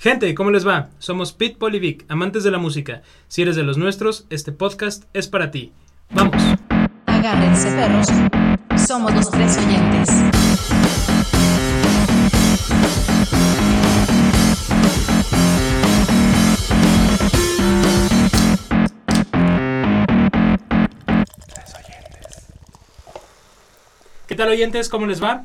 Gente, ¿cómo les va? Somos Pete Polivic, amantes de la música. Si eres de los nuestros, este podcast es para ti. ¡Vamos! Agárrense perros. Somos los tres oyentes. ¿Qué tal oyentes? ¿Cómo les va?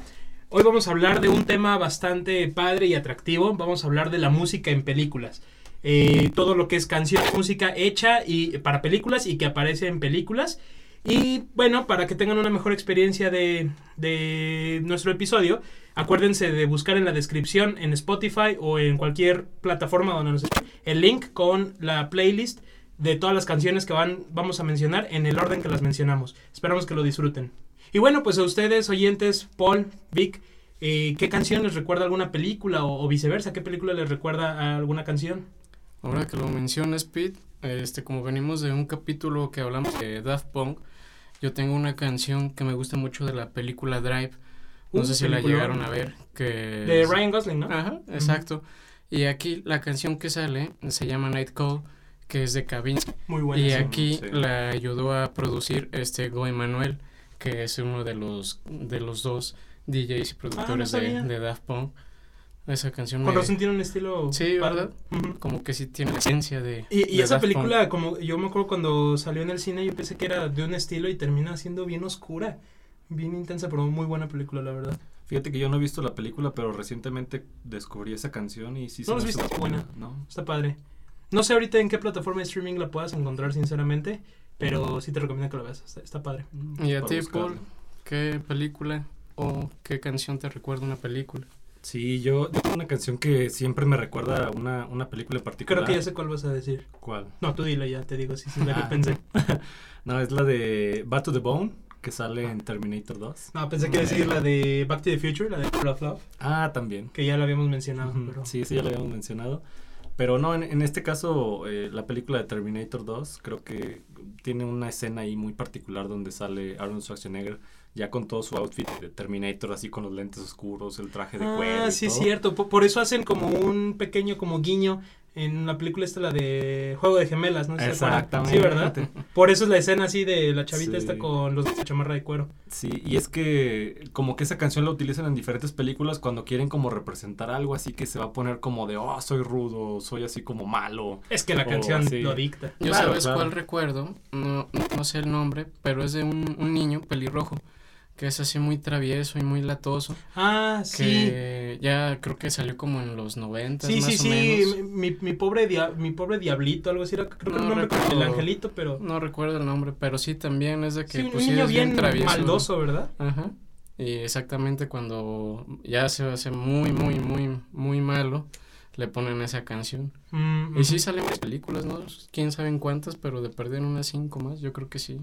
Hoy vamos a hablar de un tema bastante padre y atractivo. Vamos a hablar de la música en películas. Eh, todo lo que es canción, música hecha y para películas y que aparece en películas. Y bueno, para que tengan una mejor experiencia de, nuestro episodio, acuérdense de buscar en la descripción en Spotify o en cualquier plataforma donde nos escuchen el link con la playlist de todas las canciones que van, vamos a mencionar en el orden que las mencionamos. Esperamos que lo disfruten. Y bueno, pues a ustedes, oyentes, Paul, Vic, eh, ¿qué canción les recuerda alguna película o, o viceversa? ¿Qué película les recuerda a alguna canción? Ahora que lo mencionas, Pete, este, como venimos de un capítulo que hablamos de Daft Punk, yo tengo una canción que me gusta mucho de la película Drive. No Uh, sé si la llegaron a ver. Que De Ryan Gosling, ¿no? Ajá, exacto. Y aquí la canción que sale se llama Night Call, que es de Kavinsky. Muy buena. y aquí sí. la ayudó a producir este Go Emanuel, que es uno de los, de los dos DJs y productores de, de Daft Punk. Esa canción Con me- razón tiene un estilo. Sí, padre. ¿verdad? Como que sí tiene la esencia de... Y, y de esa Daft Punk. película, como yo me acuerdo cuando salió en el cine, yo pensé que era de un estilo y termina siendo bien oscura, bien intensa, pero muy buena película, la verdad. Fíjate que yo no he visto la película, pero recientemente descubrí esa canción y sí ¿No la has me hace visto? muy Buena. ¿no? Está padre. No sé ahorita en qué plataforma de streaming la puedas encontrar, sinceramente, pero sí te recomiendo que la veas. Está, está padre. ¿Y a ti. Paul, qué película o qué canción te recuerda una película? Sí, yo yo tengo una canción que siempre me recuerda a una, una película en particular. Creo que ya sé cuál vas a decir. ¿Cuál? No, tú dile ya, te digo, sí, sí, la que pensé. No, es la de Bad to the Bone, que sale en Terminator 2. No, pensé que iba a decir la de Back to the Future, la de Full of Love, Ah, también. que ya la habíamos mencionado, pero... Sí, sí, ya lo habíamos mencionado. Pero no, en, en este caso, eh, la película de Terminator 2 creo que tiene una escena ahí muy particular donde sale Arnold Schwarzenegger ya con todo su outfit de Terminator, así con los lentes oscuros, el traje de cuero. Ah, sí, es cierto. Por, por eso hacen como un pequeño como guiño en la película esta, la de Juego de Gemelas, ¿no? Exactamente. Sí, ¿verdad? Por eso es la escena así de la chavita Sí. esta con los de chamarra de cuero. Sí, y es que como que esa canción la utilizan en diferentes películas cuando quieren como representar algo así que se va a poner como de, oh, soy rudo, soy así como malo. Es que la canción lo dicta. Yo Claro, sabes claro. cuál recuerdo, no, no, no sé el nombre, pero es de un, un niño pelirrojo que es así muy travieso y muy latoso, Ah, sí. que ya creo que salió como en los noventas Sí, más sí, o sí, menos. mi, mi pobre dia- mi pobre diablito, algo así era, creo que el nombre recuerdo. el angelito, pero No recuerdo el nombre, pero sí también es de que sí, un pues, niño bien travieso. maldoso, ¿verdad? Ajá. Y exactamente cuando ya se hace muy, muy, muy, muy malo, le ponen esa canción. Mm, Y sí salen películas, ¿no? Quién sabe en cuántas, pero de perder unas cinco más, yo creo que sí.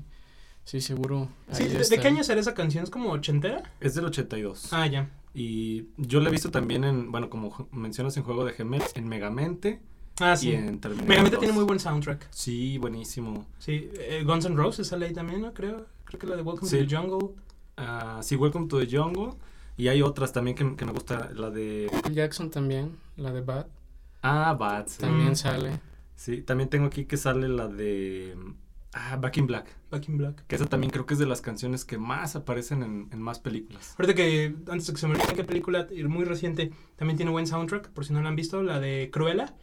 Sí, seguro. Sí, ¿de, qué año será esa canción? ¿Es como ochentera? Es del 82. Ah, ya. Y yo la he visto también en, bueno, como mencionas en Juego de Gemelas, en Megamente Ah, y sí. en Terminator Megamente 2. tiene muy buen soundtrack. Sí, buenísimo. Sí, eh, Guns N' Roses sale ahí también, ¿no? Creo. Creo que la de Welcome Sí. to the Jungle. Ah, sí, Welcome to the Jungle. Y hay otras también que, que me gusta, la de... Jackson también, la de Bad, Ah, Bad. sí. también Mm. sale. Sí, también tengo aquí que sale la de... Ah, Back in Black. Back in Black. Que esa también creo que es de las canciones que más aparecen en, en más películas. Ahorita que, antes de que se me olvide qué película y muy reciente, también tiene buen soundtrack, por si no la han visto, la de Cruella,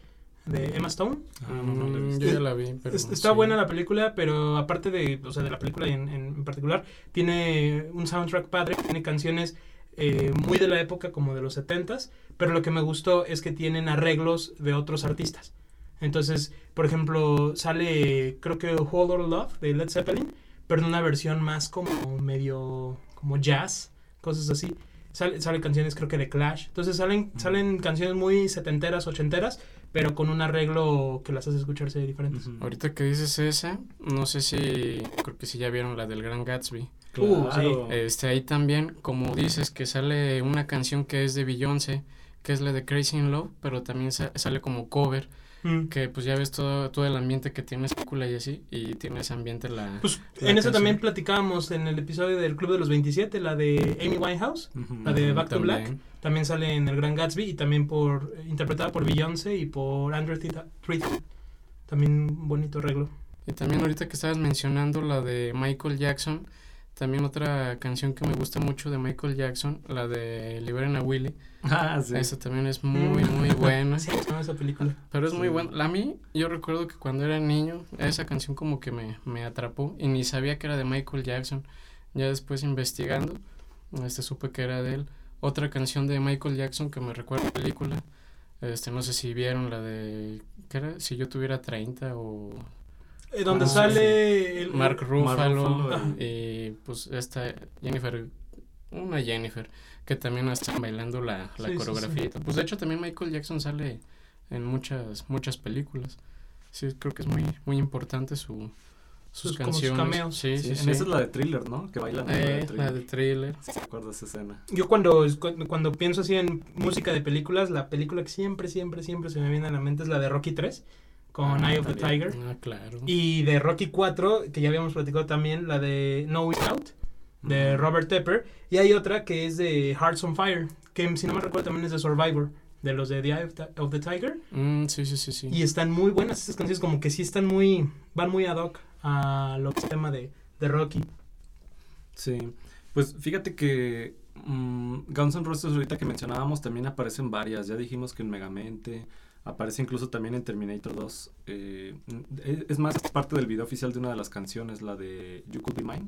de Emma Stone. Ah, no, no la he Mm, visto. yo ya la vi, pero Es- está sí. buena la película, pero aparte de, o sea, de la película en, en particular, tiene un soundtrack padre, tiene canciones eh, muy de la época como de los 70s, pero lo que me gustó es que tienen arreglos de otros artistas. Entonces, por ejemplo, sale creo que Whole Lotta Love de Led Zeppelin, pero en una versión más como medio como jazz, cosas así. Sale, sale canciones creo que de Clash. Entonces salen, salen canciones muy setenteras, ochenteras, pero con un arreglo que las hace escucharse diferentes. Ahorita que dices esa, no sé si, creo que sí ya vieron la del Gran Gatsby. Uh, Claro. Este, ahí también, como dices, que sale una canción que es de Beyoncé, que es la de Crazy in Love, pero también sa- sale como cover, Mm. que pues ya ves todo, todo el ambiente que tiene película y así, y tiene ese ambiente la... Pues La en eso también platicábamos en el episodio del Club de los 27, la de Amy Winehouse. La de Back to Black. también. Sale en El Gran Gatsby y también por interpretada por Beyoncé y por Andrew Tweet. También un bonito arreglo. Y también ahorita que estabas mencionando la de Michael Jackson, también otra canción que me gusta mucho de Michael Jackson, la de Liberen a Willy, Ah, sí. esa también es muy, muy buena. Sí, esa película. Pero es muy buena. A mí, yo recuerdo que cuando era niño, esa canción como que me, me atrapó y ni sabía que era de Michael Jackson. Ya después investigando, este supe que era de él. Otra canción de Michael Jackson que me recuerda a la película. Este, no sé si vieron la de ¿qué era? Si yo tuviera 30 o Eh, donde Ah, sale el- Mark Ruffalo Ruffalo y pues esta Jennifer una Jennifer que también está bailando la, la Sí, coreografía. sí. Pues de hecho también Michael Jackson sale en muchas muchas películas. Sí, creo que es muy muy importante su sus, Sus- como sus canciones. cameos. Sí, Sí, sí, esa es la de thriller, ¿no? Que bailan. en la de Eh, la Thriller. de thriller. Recuerdo esa escena. Yo cuando, cuando, cuando pienso así en música de películas, la película que siempre, siempre, siempre se me viene a la mente es la de Rocky 3 con Ah, Eye of the. Tiger. Ah, claro. Y de Rocky 4, que ya habíamos platicado también, la de No Way Out, de Ujú. Robert Tepper. Y hay otra que es de Hearts on Fire, que si no me recuerdo también es de Survivor, de los de The Eye of the, of the Tiger. Mm, sí, sí, sí, sí. Y están muy buenas esas canciones, como que sí están muy, van muy ad hoc a lo que es el tema de, de Rocky. Sí, pues fíjate que mm, Guns N' Roses ahorita que mencionábamos también aparecen varias, ya dijimos que en Megamente, aparece incluso también en Terminator 2, eh, es, es más, es parte del video oficial de una de las canciones, la de You Could Be Mine.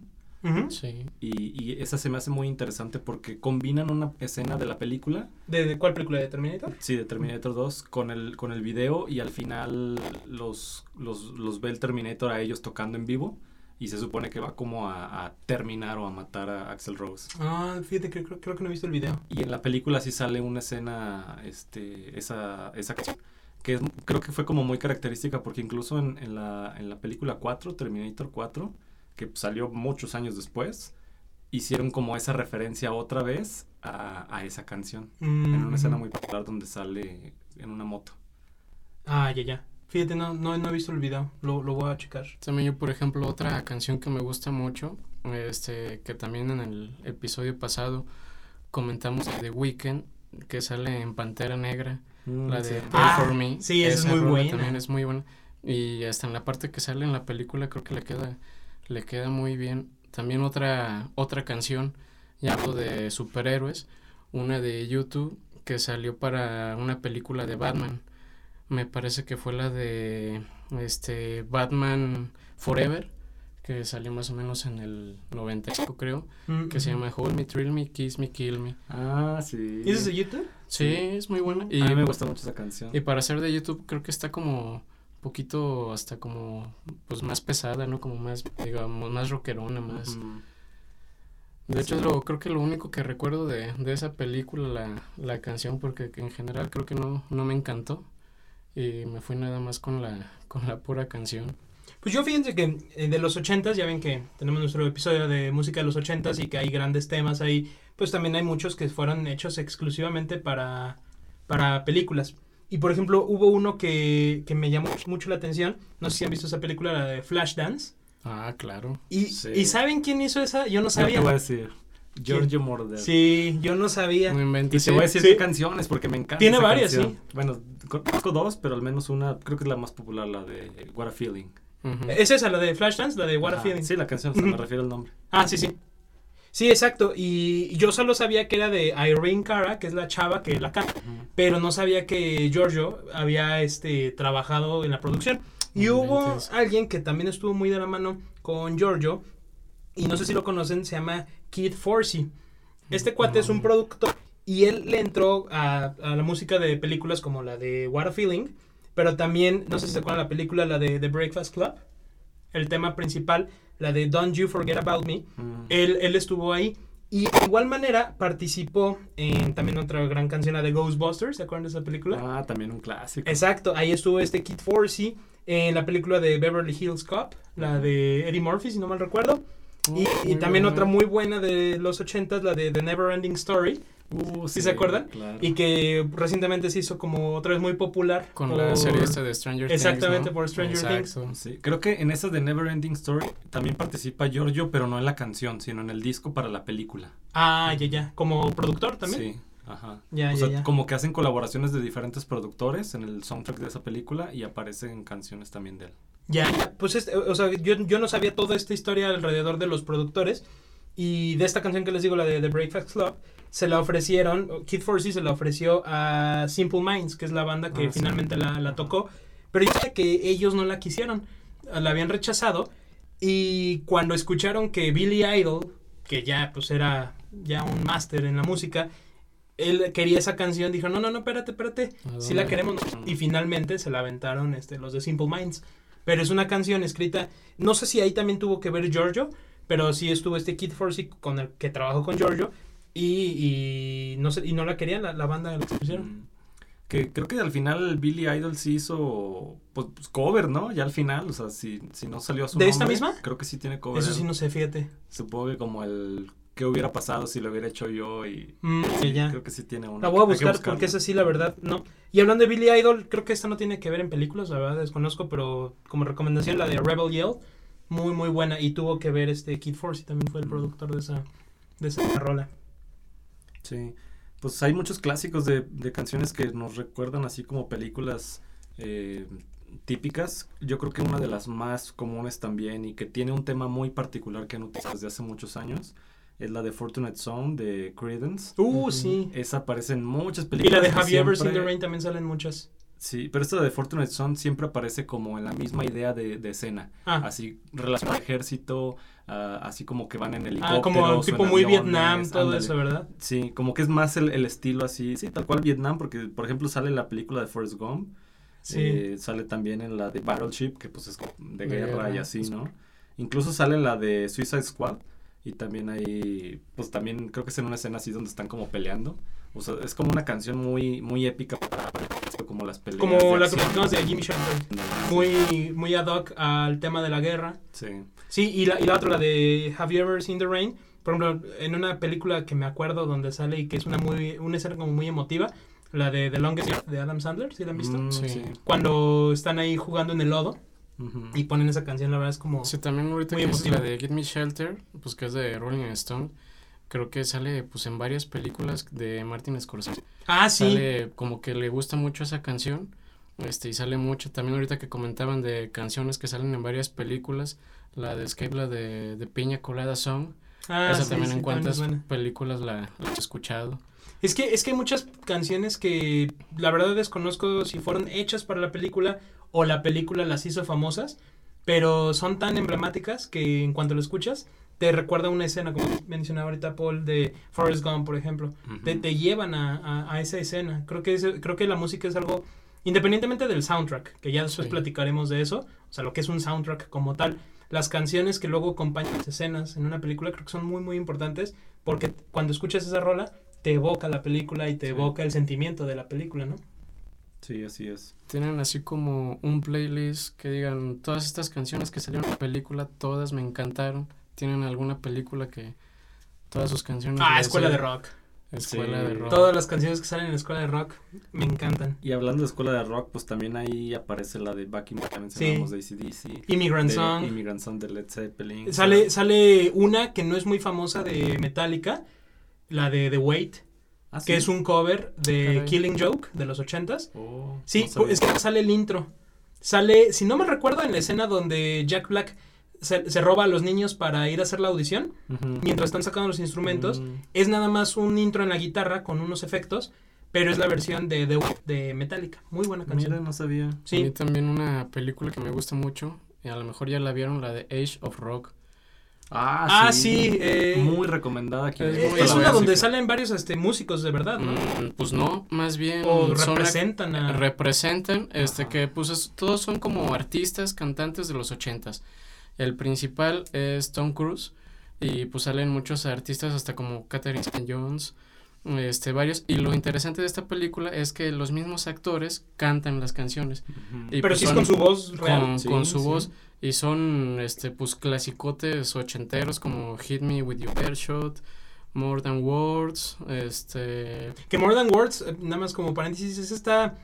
Sí. y, y esa se me hace muy interesante porque combinan una escena de la película, ¿De, de cuál película? ¿De Terminator? sí, de Terminator 2, con el, con el video y al final los, los, los ve el Terminator a ellos tocando en vivo. Y se supone que va como a, a terminar o a matar a Axel Rose. Ah, fíjate que creo, creo que no he visto el video. Y en la película sí sale una escena, este, esa, esa canción, que es- creo que fue como muy característica porque incluso en, en la, en la película 4, Terminator 4, que salió muchos años después, hicieron como esa referencia otra vez a, a esa canción, en una escena muy popular donde sale en una moto. Ah, ya, ya. Fíjate, no, no, no he visto el video. Lo, lo voy a checar. También yo, por ejemplo, otra canción que me gusta mucho, este, que también en el episodio pasado comentamos de The Weeknd, que sale en Pantera Negra, la de Ah, for Me. sí, esa es muy buena. También es muy buena. Y hasta en la parte que sale en la película creo que le queda, le queda muy bien. También otra, otra canción, ya hablo de superhéroes, una de YouTube que salió para una película de Batman. Me parece que fue la de este Batman Forever, que salió más o menos en el 95 creo, que se llama Hold Me, Thrill Me, Kiss Me, Kill Me. Ah, sí. ¿Y es de YouTube? Sí, es muy buena. Y, a mí me gusta mucho esa canción. y para ser de YouTube creo que está como un poquito hasta como pues más pesada, ¿no? Como más digamos más rockerona, más. De hecho Sí. lo creo que lo único que recuerdo de, de esa película la, la canción porque en general creo que no no me encantó y me fui nada más con la con la pura canción. Pues yo fíjense que eh, de los ochentas, ya ven que tenemos nuestro episodio de música de los ochentas y que hay grandes temas ahí, pues también hay muchos que fueron hechos exclusivamente para, para películas. Y por ejemplo, hubo uno que, que me llamó mucho la atención, no sé si han visto esa película, la de Flashdance. Ah, claro. Y, Sí. ¿y saben quién hizo esa? Yo no Yo te sabía. voy a decir, Giorgio Moroder. Sí, yo no sabía. No Y inventes. te voy a decir Sí. qué canciones porque me encanta. Tiene esa varias, canción. Bueno, conozco dos, pero al menos una, creo que es la más popular, la de What a Feeling. ¿Es esa, la de Flashdance? La de What a Feeling. Sí, la canción, se me Ujú. refiere al nombre. Ah, sí, sí. Sí, exacto. Y yo solo sabía que era de Irene Cara, que es la chava que la canta, pero no sabía que Giorgio había este trabajado en la producción. Y hubo alguien que también estuvo muy de la mano con Giorgio, y no sé si lo conocen, se llama Kid Forsey. Este cuate es un productor y él le entró a, a la música de películas como la de What a Feeling, pero también, no sé si se acuerdan la película, la de The Breakfast Club, el tema principal, la de Don't You Forget About Me. Mm. Él, él estuvo ahí. Y de igual manera participó en también otra gran canción, la de Ghostbusters. ¿Se acuerdan de esa película? Ah, también un clásico. Exacto, ahí estuvo este Kid Forsey en la película de Beverly Hills Cop, la de Eddie Murphy, si no mal recuerdo. Y, también otra muy buena de los ochentas, la de The Never Ending Story, Uh, ¿Sí se acuerdan? Claro. Y que recientemente se hizo como otra vez muy popular. Con la serie esta de Stranger Exactamente, Things. ¿no? por Stranger Exacto. Sí, creo que en esa de Never Ending Story también participa Giorgio, pero no en la canción, sino en el disco para la película. Ah, ya, ya. Como productor también. Sí, ajá. Ya, o ya, sea, ya. como que hacen colaboraciones de diferentes productores en el soundtrack de esa película y aparecen canciones también de él. Ya. Pues, este, o sea, yo, yo no sabía toda esta historia alrededor de los productores. Y de esta canción que les digo, la de The Breakfast Club, se la ofrecieron, Kid Forsey se la ofreció a Simple Minds, que es la banda que Ah, sí. finalmente la, la tocó. Pero yo sé que ellos no la quisieron, la habían rechazado. Y cuando escucharon que Billy Idol, que ya pues era ya un máster en la música, él quería esa canción, dijo, no, no, no, espérate, espérate, ¿A si la queremos. Y finalmente se la aventaron este, los de Simple Minds. Pero es una canción escrita, no sé si ahí también tuvo que ver Giorgio, pero sí estuvo este Kid Forsey con el que trabajó con Giorgio y, y no sé, y no la querían la, la banda la pusieron. Mm. Que creo que al final Billy Idol sí hizo pues, pues, cover, ¿no? Ya al final, o sea, si, si no salió a su ¿De esta misma? Creo que sí tiene cover. Eso sí no sé, fíjate. Supongo que como el qué hubiera pasado si lo hubiera hecho yo y Mm, sí, ya. creo que sí tiene una. La voy a buscar porque esa sí, la verdad, no. Y hablando de Billy Idol, creo que esta no tiene que ver en películas, la verdad desconozco, pero como recomendación la de Rebel Yell, muy muy buena y tuvo que ver este Kid Forsey, también fue el productor de esa de esa rola. Sí, pues hay muchos clásicos de, de canciones que nos recuerdan así como películas eh, típicas. Yo creo que una de las más comunes también y que tiene un tema muy particular que han utilizado desde hace muchos años es la de Fortunate Son de Credence. Uh, sí. Esa aparece en muchas Y películas. la de Have You Ever Seen the Rain también salen muchas. Sí, pero esta de Fortunate Son siempre aparece como en la misma idea de, de escena. Ah, Así relacionado al ejército, ah, así como que van en helicópteros. ah como tipo en muy aviones, Vietnam, todo ándale. eso, ¿verdad? Sí, como que es más el, el estilo así, sí, tal cual Vietnam, porque por ejemplo sale la película de Forrest Gump, Sí. eh, sale también en la de Battleship, que pues es como de, guerra, y así, sí. ¿no? Incluso sale en la de Suicide Squad, y también ahí, pues también creo que es en una escena así donde están como peleando, o sea, es como una canción muy, muy épica para, como las peleas. Como de la que de Jimmy Shelter. Muy, muy ad hoc al tema de la guerra. Sí, Sí, y la, y la otra, la de Have You Ever Seen the Rain? Por ejemplo, en una película que me acuerdo donde sale y que es una muy una escena como muy emotiva, la de The Longest Yard de Adam Sandler, ¿sí la han visto? Mm, Sí. sí. Cuando están ahí jugando en el lodo Y ponen esa canción, la verdad es como... Sí, también ahorita Muy que es la de Get Me Shelter, pues que es de Rolling Stone, creo que sale pues en varias películas de Martin Scorsese. Ah, sí. Sale como que le gusta mucho esa canción, este, y sale mucho, también ahorita que comentaban de canciones que salen en varias películas, la de Escape, la de, de Piña Colada Song, Ah, esa sí, también sí, en cuántas películas la, la he escuchado. Es que, es que hay muchas canciones que la verdad desconozco si fueron hechas para la película o la película las hizo famosas, pero son tan emblemáticas que en cuanto lo escuchas te recuerda una escena, como mencionaba ahorita Paul, de Forrest Gump, por ejemplo. Te, llevan a, a- a esa escena. Creo que, es- creo que la música es algo, independientemente del soundtrack, que ya después Sí. platicaremos de eso, o sea, lo que es un soundtrack como tal. Las canciones que luego acompañan las escenas en una película creo que son muy, muy importantes porque cuando escuchas esa rola te evoca la película y te Sí. evoca el sentimiento de la película, ¿no? Sí, así es. Tienen así como un playlist que digan todas estas canciones que salieron en la película, todas me encantaron. Tienen alguna película que todas sus canciones. Ah, Escuela de Rock. Escuela Sí. de rock. Todas las canciones que salen en la Escuela de Rock me encantan. Y hablando de escuela de rock, pues también ahí aparece la de Back in Black, mencionamos de ACDC. Immigrant de Song. Immigrant Song de Led Zeppelin. Sale, sale una que no es muy famosa de Metallica, la de The Wait, Ah, que sí. es un cover de Caray. Killing Joke de los ochentas. Oh, Sí, no es que sale el intro. Sale, si no me recuerdo, en la escena donde Jack Black se, se roba a los niños para ir a hacer la audición, mientras están sacando los instrumentos, Mm, es nada más un intro en la guitarra con unos efectos, pero es la versión de The Wait de Metallica. Muy buena canción. Mira, no sabía. A mí Sí, también una película que me gusta mucho, y a lo mejor ya la vieron, la de Age of Rock. Ah, Ah, sí, eh, Muy recomendada aquí. es Eh, una donde salen varios este, músicos de verdad, ¿no? Mm, pues no, más bien O representan a... representan, este Ajá. que pues es- todos son como artistas, cantantes de los ochentas. El principal es Tom Cruise y pues salen muchos artistas hasta como Catherine Jones, este varios y lo interesante de esta película es que los mismos actores cantan las canciones y pero pues sí es son con su voz real. con, Sí, con su sí. voz y son este pues clasicotes ochenteros como Hit Me With Your Bear Shot More Than Words, este... Que More Than Words, eh, nada más como paréntesis, es esta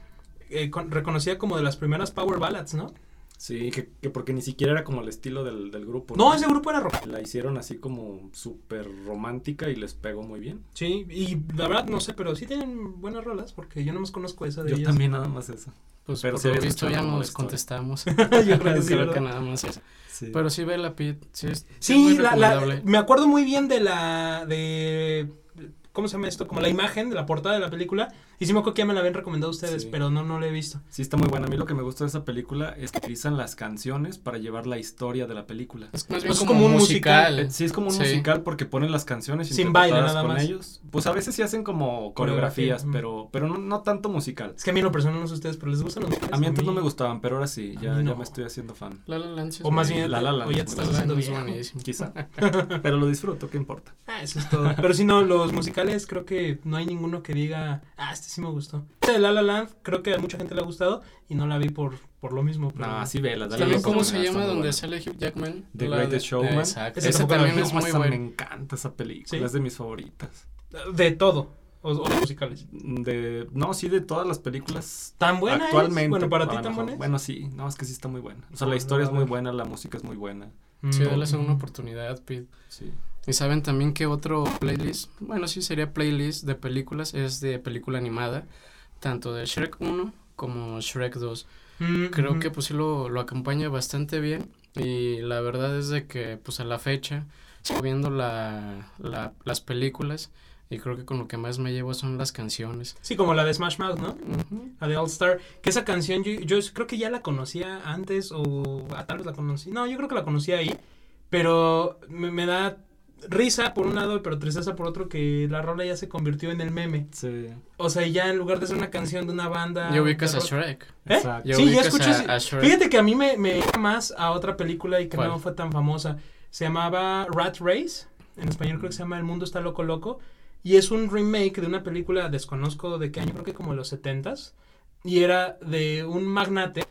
eh, con- reconocida como de las primeras power ballads, ¿no? Sí, que, que porque ni siquiera era como el estilo del, del grupo. No, ese grupo era rock. La hicieron así como súper romántica y les pegó muy bien. Sí, y la verdad no sé, pero sí tienen buenas rolas porque yo no más conozco esa de Yo ellas. también nada más eso. Pues Pero por sí lo visto ya la nos contestamos. Yo creo que sí, Creo que ¿verdad? nada más eso. Sí. Pero sí, Bella Pitt, sí, es, es Sí, muy la, la- me acuerdo muy bien de la. de ¿Cómo se llama esto? Como la imagen de la portada de la película. Y sí me acuerdo que ya me la habían recomendado ustedes, Sí. pero no, no la he visto. Sí, está muy buena. A mí lo que me gusta de esa película es que utilizan las canciones para llevar la historia de la película. Es bien Es como, como un musical. Eh, Sí, es como un Sí. musical porque ponen las canciones Sin baile, nada con más. ellos. Pues a veces sí hacen como coreografías, Coreografía, pero, pero no, no tanto musical. Es que a mí en lo personal no sé ustedes, pero les gustan los musicales? A mí antes no me gustaban, pero ahora sí, ya, ya me estoy haciendo fan. La La Land es O más bien, La La Land o ya es te estás haciendo es buenísimo. Quizá. pero lo disfruto, ¿qué importa? Ah, eso es todo. Pero si no, los musicales creo que no hay ninguno que diga, ah, este sí me gustó. Este de La La Land creo que a mucha gente le ha gustado y no la vi por, por lo mismo. pero- No, sí, vela. dale También, la ¿cómo se llama donde sale Hugh Jackman? The La Greatest de- Showman. Exacto. Esa Ese la también es No, muy bueno. Me encanta esa película, Sí. es de mis favoritas. De todo. O, o de musicales. De, no, sí, de todas las películas ¿Tan buena es? actualmente. Bueno, para ti tan mejor. buena es. Bueno, sí, no, es que sí está muy buena. O sea, la Ah, historia no, es muy buena, la música es muy buena. Sí, Mm. dale una oportunidad, Pete. Sí. Y saben también que otro playlist, bueno, sí sería playlist de películas, es de película animada, tanto de Shrek 1 como Shrek 2. Mm, Creo ujú. que pues sí lo, lo acompaña bastante bien y la verdad es de que pues a la fecha sigo viendo la, la, las películas y creo que con lo que más me llevo son las canciones. Sí, como la de Smash Mouth, ¿no? Ujú. La de All Star. Que esa canción yo, yo creo que ya la conocía antes o a tal vez la conocí. No, yo creo que la conocía ahí. Pero me, me da risa por un lado, pero tristeza por otro que la rola ya se convirtió en el meme. Sí. O sea, ya en lugar de ser una canción de una banda... Ya ubicas a Shrek. ¿Eh? Exacto. Sí, ya escuché. a- ese- a Shrek. Fíjate que a mí me, me iba más a otra película y que ¿Cuál? no fue tan famosa. Se llamaba Rat Race. En español creo que se llama El mundo está loco loco. Y es un remake de una película, desconozco de qué año, creo que como de los 70s. Y era de un magnate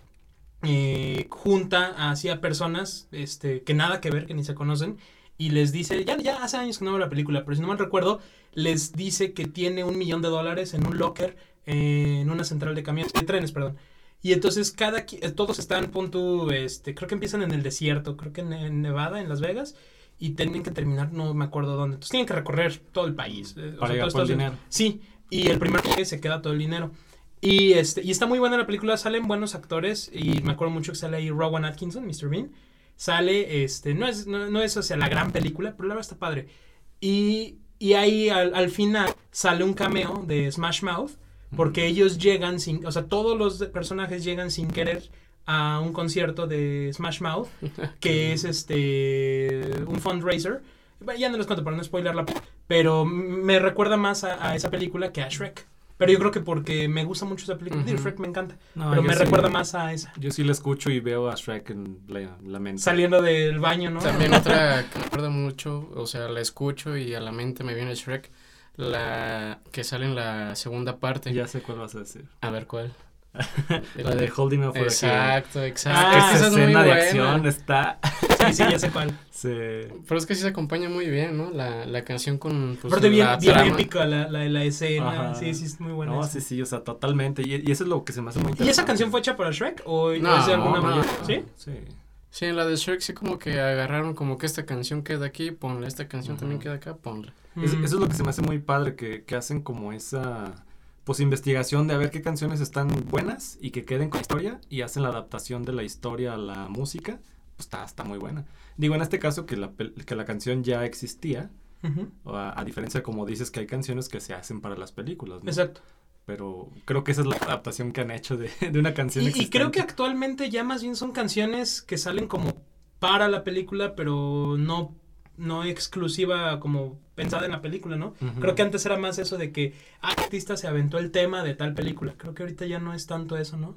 eh, junta hacia personas este, que nada que ver, que ni se conocen. Y les dice, ya, ya hace años que no veo la película, pero si no mal recuerdo, les dice que tiene un millón de dólares en un locker eh, en una central de camiones, de trenes, perdón. Y entonces cada eh, todos están, pon tú, este, creo que empiezan en el desierto, creo que en, en Nevada, en Las Vegas, y tienen que terminar, no me acuerdo dónde. Entonces tienen que recorrer todo el país. eh, o Para sea, llegar todo el dinero. Sí, y el primer que se queda todo el dinero. Y este, y está muy buena la película, salen buenos actores, y me acuerdo mucho que sale ahí Rowan Atkinson, Mr. Bean. Sale, este, no es, no, no es, o sea, la gran película, pero la verdad está padre. Y, y ahí al, al final sale un cameo de Smash Mouth, porque ellos llegan sin, o sea, todos los personajes llegan sin querer a un concierto de Smash Mouth, que es este, un fundraiser. Ya no les cuento para no spoiler la pero me recuerda más a, a esa película que a Shrek. Pero yo creo que porque me gusta mucho esa película, Ujú. Shrek me encanta, No, pero me sí- recuerda más a esa. Yo sí la escucho y veo a Shrek en la, la mente. Saliendo del baño, ¿no? También otra que me acuerdo mucho, o sea, la escucho y a la mente me viene Shrek, la que sale en la segunda parte. Ya sé cuál vas a decir. A ver cuál. La de Holding Me For. Exacto, exacto. Ah, Es Esa es escena de acción está... Sí, sí, ya sé cuál. Sí. Pero es que sí se acompaña muy bien, ¿no? La, la canción con pues, Aparte bien, la bien trama. épica la, la, la escena. Ajá. Sí, sí, es muy buena. No, esa. sí, sí, o sea, totalmente. Y, y eso es lo que se me hace muy ¿Y interesante. esa canción fue hecha para Shrek? ¿O No, es de alguna no, manera? no. ¿Sí? Sí. Sí, en la de Shrek sí como que agarraron como que esta canción queda aquí, ponla, esta canción Ujú. también queda acá, ponla. Es- Mm. eso es lo que se me hace muy padre, que, que hacen como esa pues investigación de a ver qué canciones están buenas y que queden con la historia y hacen la adaptación de la historia a la música, pues está, está muy buena. Digo, en este caso que la, que la canción ya existía, a, a diferencia como dices que hay canciones que se hacen para las películas, ¿no? Exacto. Pero creo que esa es la adaptación que han hecho de, de una canción Y, y creo existente. que actualmente ya más bien son canciones que salen como para la película, pero no, no exclusiva como pensada en la película, ¿no? Creo que antes era más eso de que ah, artista se aventó el tema de tal película. Creo que ahorita ya no es tanto eso, ¿no?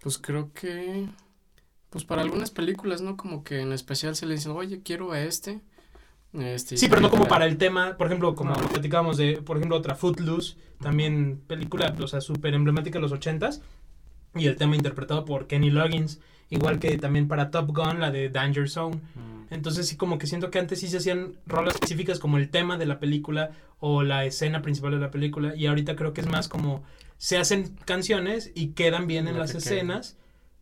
Pues creo que, pues para algunas películas, ¿no? Como que en especial se le dicen, oye, quiero a este. este Sí, pero no como para el tema, por ejemplo, como No. platicábamos de, por ejemplo, otra Footloose, también película, o sea, súper emblemática de los ochentas. y el tema interpretado por Kenny Loggins, igual que también para Top Gun, la de Danger Zone. Mm. Entonces sí como que siento que antes sí se hacían rolas específicas como el tema de la película o la escena principal de la película y ahorita creo que es más como se hacen canciones y quedan bien en las queda. escenas,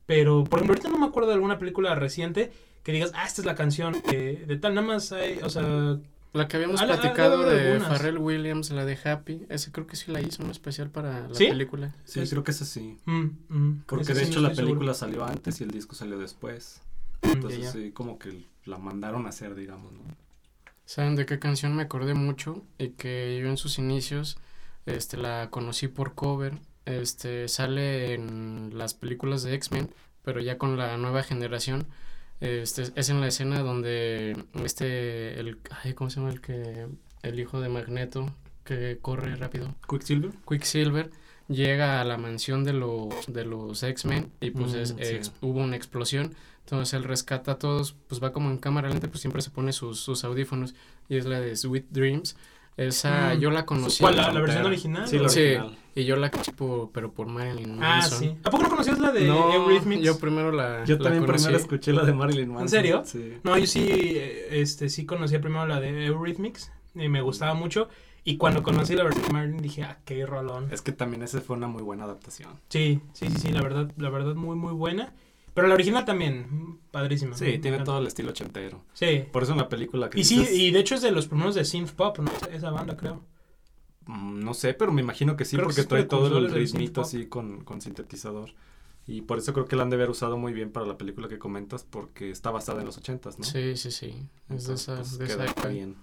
pero por ejemplo ahorita no me acuerdo de alguna película reciente que digas, ah, esta es la canción de tal, nada más hay, o sea, La que habíamos Ah, la- ah, platicado de algunas. Pharrell Williams, la de Happy, ese creo que sí la hizo, un especial para la ¿Sí? película. Sí, Es- creo que es así. mm, mm, Porque esa de sí hecho la película salió antes y el disco salió después. Entonces sí, como que la mandaron a hacer, digamos, ¿no? ¿Saben de qué canción me acordé mucho? Y que yo en sus inicios este, la conocí por cover. Este, sale en las películas de X-Men, pero ya con la nueva generación. Este, es en la escena donde este, el, ay, ¿cómo se llama el que, el hijo de Magneto que corre rápido? Quicksilver. Quicksilver llega a la mansión de los, de los X-Men y pues Mm, es- sí. ex- hubo una explosión. Entonces él rescata a todos, pues va como en cámara lenta, pues siempre se pone sus, sus audífonos y es la de Sweet Dreams. Esa Mm. yo la conocí. ¿Cuál, la, la versión original? Sí, la Sí, original. y yo la conocí por, pero por Marilyn Ah, Manson. sí. ¿A poco no conocías la de No, Eurythmics? yo primero la Yo la también conocí. primero escuché la de Marilyn Manson. serio? Sí. No, yo sí, eh, este, sí conocía primero la de Eurythmics y me gustaba mucho. Y cuando conocí la versión de Marilyn dije, ah, qué rolón. Es que también esa fue una muy buena adaptación. Sí, sí, sí, sí, la verdad, la verdad muy, muy buena. Pero la original también, padrísima. Sí, tiene todo el estilo ochentero. Sí. Por eso en la película que Y sí, y de hecho es de los primeros de synth pop, ¿no? Esa banda, creo. mm, no sé, pero me imagino que sí, Creo porque trae todo el ritmito así con, con sintetizador. Y por eso creo que la han de haber usado muy bien para la película que comentas, porque está basada en los ochentas, ¿no? Sí, sí, sí. Es de esa, pues, de queda bien.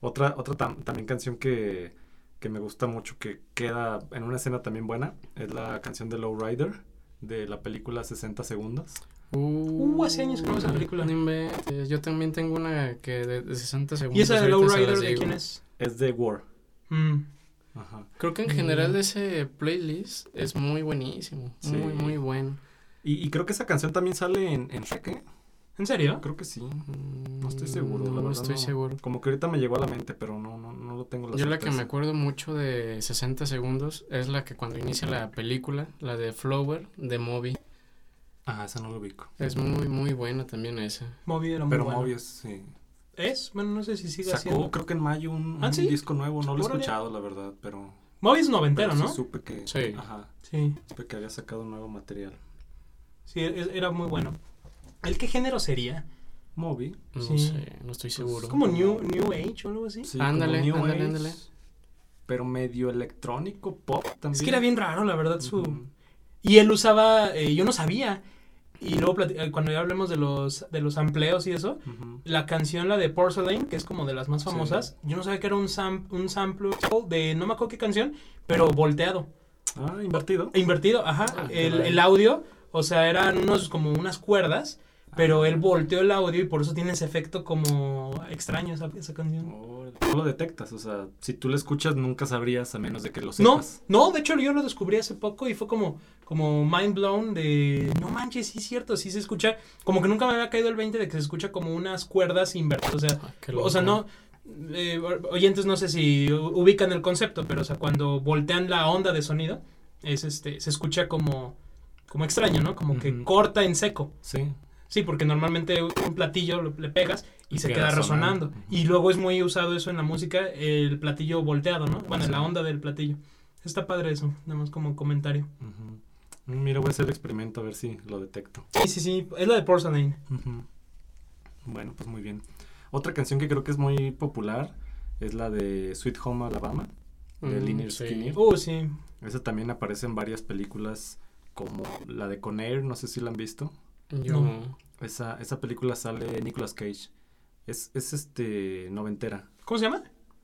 Otra, otra tam- también canción que, que me gusta mucho, que queda en una escena también buena, es la canción de Lowrider, de la película 60 segundos. Uh, hace años que no esa película. no inventes. Yo también tengo una que de, de 60 segundos. ¿Y esa de Lowrider de quién es? Es de War. Mm, Ajá. Creo que en Mm. general ese playlist es muy buenísimo. Sí. Muy, muy bueno. Y, y creo que esa canción también sale en, en Shrek, ¿eh? ¿En serio? Creo que sí. Mm, No estoy seguro, la No verdad. estoy no. seguro. Como que ahorita me llegó a la mente, pero no, no, no lo tengo la Yo la que me acuerdo mucho de 60 segundos es la que cuando inicia la película, la de Flower, de Moby. Ah, esa no lo ubico. Es muy, muy buena también esa. Moby era muy Pero bueno. Mobius, sí. ¿Es? Bueno, no sé si sigue Sacó, siendo. creo que en mayo, un, ¿Ah, un sí? disco nuevo. No lo he escuchado, la verdad, pero... Moby es noventero, pero ¿no? sí supe que... Sí. Ajá. Sí, Supe que había sacado un nuevo material. sí, es- era muy bueno. ¿El qué género sería? Moby. No Sí. sé, no estoy seguro. ¿Es como New, new Age o algo así? Sí, Ándale, New ándale, Age, ándale. Pero medio electrónico, pop también. Es que era bien raro, la verdad, su... Y él usaba, eh, yo no sabía. Y luego eh, cuando ya hablemos de los, de los amplios y eso, la canción, la de Porcelain, que es como de las más Sí. famosas, yo no sabía que era un, sam un sample de no me acuerdo qué canción, pero volteado. Ah, invertido. E Invertido, ajá. Ah, el, el audio, o sea, eran unos como unas cuerdas, pero él volteó el audio y por eso tiene ese efecto como extraño esa, esa canción. Órale. No lo detectas, o sea, si tú lo escuchas nunca sabrías a menos de que lo No, sepas. no, de hecho yo lo descubrí hace poco y fue como, como mind blown de, no manches, sí es cierto, sí se escucha, como que nunca me había caído el 20 de que se escucha como unas cuerdas invertidas, o sea, Ah, o sea, no, eh, oyentes no sé si ubican el concepto, pero o sea, cuando voltean la onda de sonido, es este, se escucha como, como extraño, ¿no? Como que corta en seco. Sí. Sí, porque normalmente un platillo lo- le pegas y Y se queda queda resonando. Y luego es muy usado eso en la música, el platillo volteado, ¿no? Bueno, Sí. la onda del platillo. Está padre eso, nada más como comentario. Mm, Mira, voy a hacer el experimento a ver si lo detecto. Sí, sí, sí, es la de Porcelain. Ujú. Bueno, pues muy bien. Otra canción que creo que es muy popular es la de Sweet Home Alabama, de Mm, Lynyrd sí. Skynyrd. Uh, sí. Esa también aparece en varias películas como la de Conair, no sé si la han visto. Yo, No. Esa, esa película sale Nicolas Cage. Es, es este noventera. ¿Cómo se llama?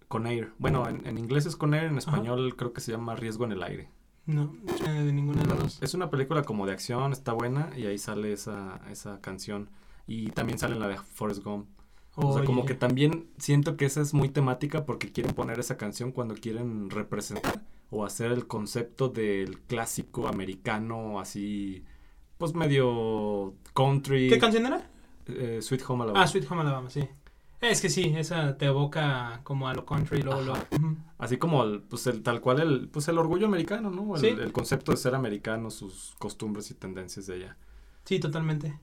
Conair. Bueno, en, en inglés es Conair, en Ajá. español creo que se llama Riesgo en el aire. No, sé de ninguna de las dos. Es una película como de acción, está buena y ahí sale esa, esa canción. Y también sale la de Forrest Gump. O sea, como que también siento que esa es muy temática porque quieren poner esa canción cuando quieren representar o hacer el concepto del clásico americano así, pues medio country. ¿Qué canción era? eh, Sweet Home Alabama. Ah, Sweet Home Alabama, sí. Es que sí, esa te evoca como a lo country, luego lo... Así como el, pues el, tal cual el, pues el orgullo americano, ¿no? El, Sí. el concepto de ser americano, sus costumbres y tendencias de allá. Sí, totalmente.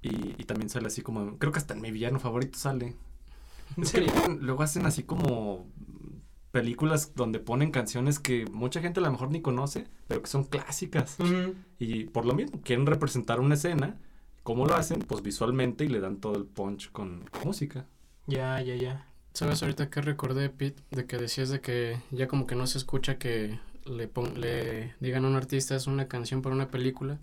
Y, y también sale así como, creo que hasta en mi villano favorito sale. ¿En serio? luego hacen así como películas donde ponen canciones que mucha gente a lo mejor ni conoce, pero que son clásicas. Ujú. Y por lo mismo, quieren representar una escena. ¿Cómo lo hacen? Pues visualmente y le dan todo el punch con música. Ya, ya, ya. ¿Sabes ahorita que recordé, Pete? De que decías de que ya como que no se escucha que le, pon- le digan a un artista es una canción para una película.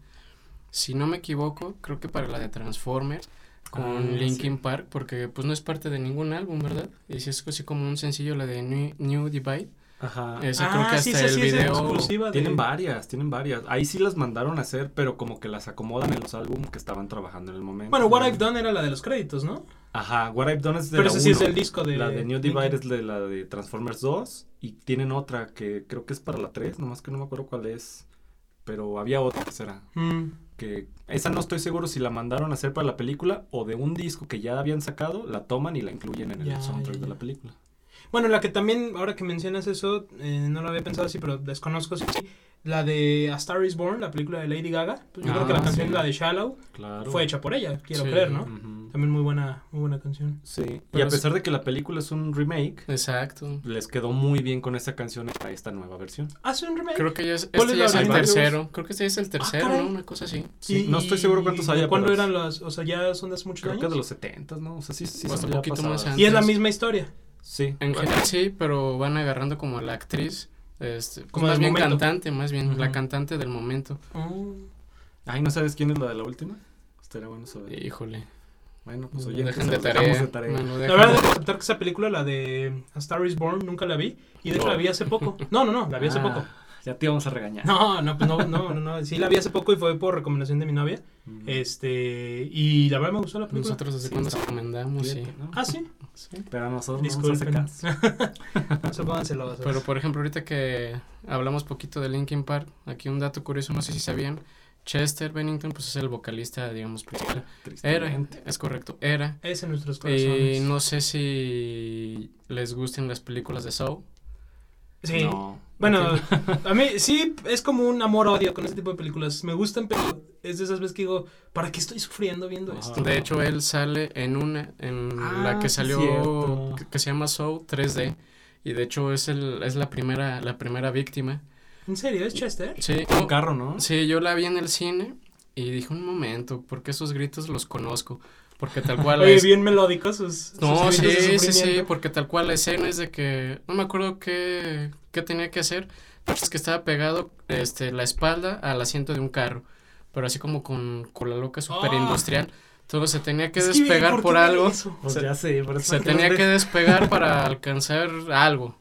Si no me equivoco, creo que para la de Transformers con Ah, Linkin sí. Park, porque pues no es parte de ningún álbum, ¿verdad? Y si es así como un sencillo, la de New, New Divide. Ajá. Ese creo que Ah, hasta sí, sí, el sí, video... exclusiva de- Tienen varias, tienen varias. Ahí sí las mandaron a hacer, pero como que las acomodan en los álbumes que estaban trabajando en el momento. Bueno, What I've Done era la de los créditos, ¿no? Ajá, What I've Done es de Pero la ese sí es el disco de... La de New Divide es de la de Transformers 2 y tienen otra que creo que es para la 3, nomás que no me acuerdo cuál es. Pero había otra que será. Mm. Que esa no estoy seguro si la mandaron a hacer para la película o de un disco que ya habían sacado, la toman y la incluyen en Ya, el soundtrack ya, de la película. Bueno, la que también, ahora que mencionas eso, eh, no lo había pensado así, pero desconozco si la de A Star is Born, la película de Lady Gaga. Pues yo creo que la Ah, canción, sí. la de Shallow, Claro. fue hecha por ella, quiero Sí. creer, ¿no? También muy buena, muy buena canción. Sí, y a es- pesar de que la película es un remake, Exacto. les quedó muy bien con esa canción para esta nueva versión. ¿Hace un remake? Creo que ya es, ¿Cuál este es ya es el tercero. Creo que este ya es el tercero, caray. ¿no? Una cosa así. Sí, Y- no estoy seguro cuántos y haya, ¿Cuándo eran las? O sea, ya son de hace muchos Creo años. que de los 70, ¿no? O sea, sí, sí, hasta son ya poquito más antes. Y es la misma historia. Sí. En general sí, pero van agarrando como a la actriz, este, pues Como más bien momento. cantante, más bien la cantante del momento. Oh. Ay, ¿no sabes quién es la de la última? Estaría bueno saber. Híjole, Bueno, pues oye, lo dejan de de tarea. tarea. me lo La verdad, de- debo aceptar que esa película, la de A Star is Born, nunca la vi. Y de hecho No. la vi hace poco. No, no, no, la vi hace Ah, poco. Ya te íbamos a regañar. No, no, pues no, no, no, no. Sí, la vi hace poco y fue por recomendación de mi novia. Mm. Este, y la verdad me gustó la película. Nosotros desde Sí, cuando recomendamos, sí. Ah, sí. Sí. Pero a nosotros no nos hace Disculpen. caso. No se pongan celosos. Pero por ejemplo, ahorita que hablamos poquito de Linkin Park, aquí un dato curioso, no sé si sabían, Chester Bennington pues es el vocalista, digamos, principal. Era, es correcto, era. Es en nuestros Y corazones. no sé si les gusten las películas de Saw. Sí. No. Bueno, a mí sí es como un amor-odio con este tipo de películas. Me gustan, pero es de esas veces que digo, ¿para qué estoy sufriendo viendo Ajá. esto? De hecho, él sale en una, en Ah, la que salió, cierto. que, que se llama Saw 3D. Y de hecho es el, es la primera, la primera víctima. ¿En serio? ¿Es Chester? Sí, Un carro, ¿no? sí, yo la vi en el cine y dije un momento, porque esos gritos los conozco. Porque tal cual Oye, es- bien melódicos sus, No, sus sí, sí, sí, porque tal cual la escena es de que no me acuerdo qué, qué tenía que hacer, pero es que estaba pegado este, la espalda al asiento de un carro, pero así como con, con la loca super industrial. Entonces se tenía que Es que, despegar ¿por por, qué algo. Pues se, ya sé, por eso se que tenía que despegar para alcanzar algo.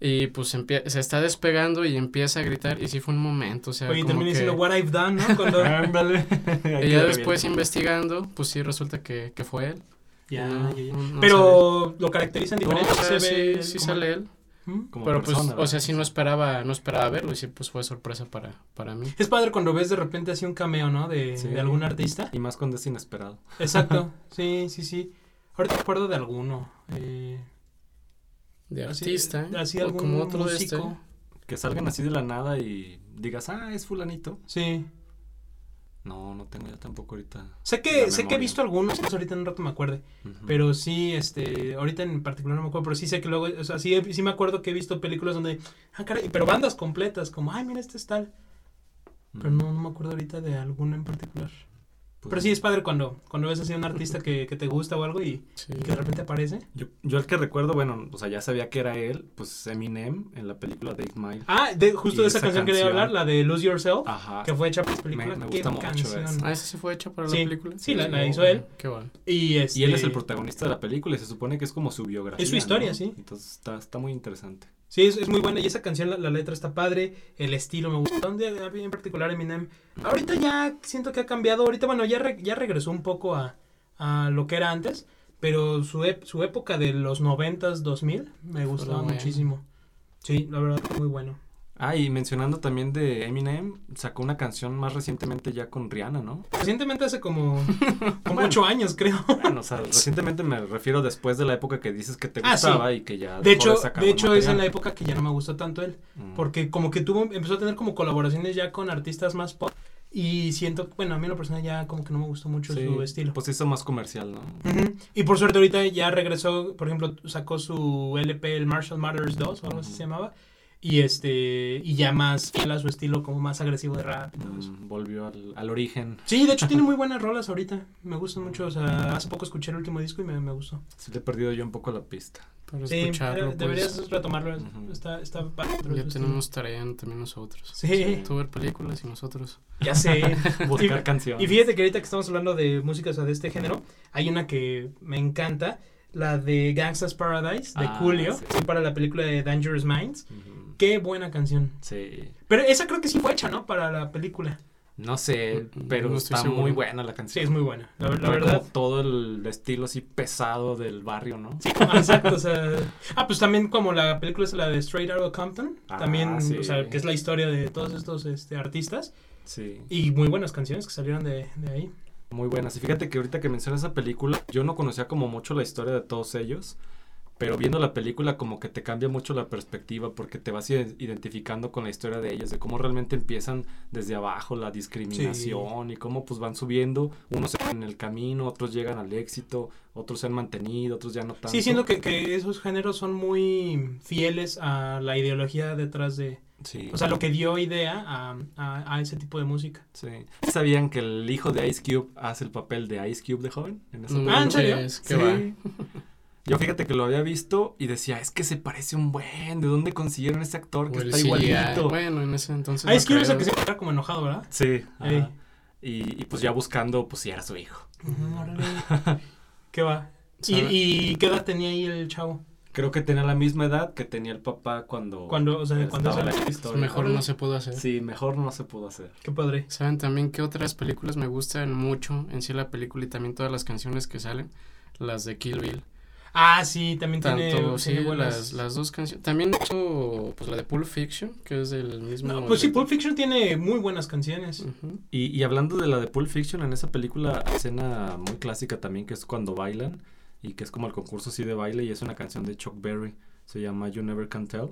Y pues se está despegando y empieza a gritar. Y sí fue un momento, o sea, Oye, que... diciendo what I've done, ¿no? Cuando... Ándale. Y ya después investigando, pues sí resulta que, que fue él. Ya, No, ya, ya. no- Pero lo caracterizan sale. No, diferente. o sea, se ve sí, sí como- sale él. ¿Mm? Como Pero pues, persona, o sea, ¿verdad? sí no esperaba, no esperaba verlo y sí, pues fue sorpresa para, para mí. Es padre cuando ves de repente así un cameo, ¿no? De, Sí. de algún artista. Y más cuando es inesperado. Exacto. Sí, sí, sí. Ahorita me acuerdo de alguno. Eh, De así- artista, Así o algún como otro de músico. este. Que salgan así de la nada y digas, ah, es fulanito. Sí. No, no tengo ya tampoco ahorita. Sé que, sé que he visto algunos, entonces ahorita en un rato me acuerde. Pero sí, este, ahorita en particular no me acuerdo, pero sí sé que luego, o sea, sí, he- sí me acuerdo que he visto películas donde, ah, caray, pero bandas completas, como, ay, mira, este es tal. Pero no, no me acuerdo ahorita de alguna en particular. Pero sí es padre cuando, cuando ves así a un artista que, que te gusta o algo y, Sí. y que de repente aparece. Yo, yo el que recuerdo, bueno, o sea, ya sabía que era él, pues Eminem en la película Dave Mile. Ah, de, justo Y de esa, esa canción quería canción. hablar, la de Lose Yourself, Ajá. que fue hecha para esa película. Me- me Qué gusta mucho canción. esa. Ah, esa sí fue hecha para Sí, la película. sí, la- la hizo él. Qué bueno. Y, este, Y él es el protagonista de la película y se supone que es como su biografía. Es su historia, ¿no? sí. Entonces está, está muy interesante. Sí, es, es muy buena. Y esa canción, la, la letra está padre. El estilo me gusta. Día en particular Eminem. Ahorita ya siento que ha cambiado. Ahorita, bueno, ya, re- ya regresó un poco a, a lo que era antes. Pero su, ep- su época de los 90s, 2000 me gustaba muchísimo. Sí, la verdad, muy bueno. Ah, y mencionando también de Eminem, sacó una canción más recientemente ya con Rihanna, ¿no? Recientemente hace como, como Bueno. ocho años, creo. Bueno, o sea, recientemente me refiero después de la época que dices que te Ah, sí. gustaba y que ya De hecho, de hecho es en la época que ya no me gustó tanto él. Mm. Porque como que tuvo, empezó a tener como colaboraciones ya con artistas más pop. Y siento, bueno, a mí en lo personal ya como que no me gustó mucho Sí, su estilo. Pues hizo más comercial, ¿no? Ujú. Y por suerte ahorita ya regresó, por ejemplo, sacó su LP, el Marshall Matters 2 o algo así se llamaba. Y este, y ya más fiel a su estilo, como más agresivo de rap y todo eso. Mm, volvió al, al origen. Sí, de hecho tiene muy buenas rolas ahorita. Me gustan mucho. O sea, hace poco escuché el último disco y me, me gustó. Sí le he perdido yo un poco la pista. Para Sí, escucharlo, eh, pues, deberías retomarlo. Ujú. Está, está pero ya está- tenemos tarea también nosotros. Sí, Tú ver películas y nosotros. ya sé. Buscar Y- canciones. Y fíjate que ahorita que estamos hablando de música o sea, de este género, hay una que me encanta, la de Gangsta's Paradise, de Ah, Julio, sí. sí, para la película de Dangerous Minds. Ujú. Qué buena canción. Sí. Pero esa creo que sí fue hecha, ¿no? Para la película. No sé, pero No estoy está seguro. muy buena la Sí, canción. es muy buena. La, verdad. como todo el estilo así pesado del barrio, ¿no? Sí, exacto, o sea, ah, pues también como la película es la de Straight Outta Compton, Ah, también, sí. o sea, que es la historia de todos estos este, artistas Sí. y muy buenas canciones que salieron de, de ahí. Muy buenas. Y fíjate que ahorita que mencionas esa película, yo no conocía como mucho la historia de todos ellos, pero viendo la película como que te cambia mucho la perspectiva porque te vas ide- identificando con la historia de ellos, de cómo realmente empiezan desde abajo la discriminación y cómo pues van subiendo, unos en el camino, otros llegan al éxito, otros se han mantenido, otros ya no tanto. Sí, siento que, que esos géneros son muy fieles a la ideología detrás de, Sí. o sea, lo que dio idea a, a, a ese tipo de música. Sí. ¿Sabían que el hijo de Ice Cube hace el papel de Ice Cube de joven? En esa película? Ah, ¿en serio? manches, qué Sí. va. Yo fíjate que lo había visto y decía, es que se parece un buen, ¿de dónde consiguieron ese actor que el está igualito? Bueno, en ese entonces. Ah, es que creo. que se encuentra como enojado, ¿verdad? Sí. Ey. Y, y pues ya buscando, pues si era su hijo. ¿Qué va? ¿Y, ¿Sabe? ¿Y qué edad tenía ahí el chavo? Creo que tenía la misma edad que tenía el papá cuando... Cuando, o sea, cuando salió. la Pues historia. mejor no se pudo hacer. Sí, mejor no se pudo hacer. Qué padre. ¿Saben también qué otras películas me gustan mucho en sí la película y también todas las canciones que salen? Las de Kill Bill. Ah, sí, también tiene, Tanto, sí, tiene las, las dos canciones. También hecho, pues la de Pulp Fiction, que es del mismo. No, pues sí. Pulp Fiction tiene muy buenas canciones. Y, y hablando de la de Pulp Fiction, en esa película hay escena muy clásica también que es cuando bailan y que es como el concurso así de baile y es una canción de Chuck Berry, se llama You Never Can Tell.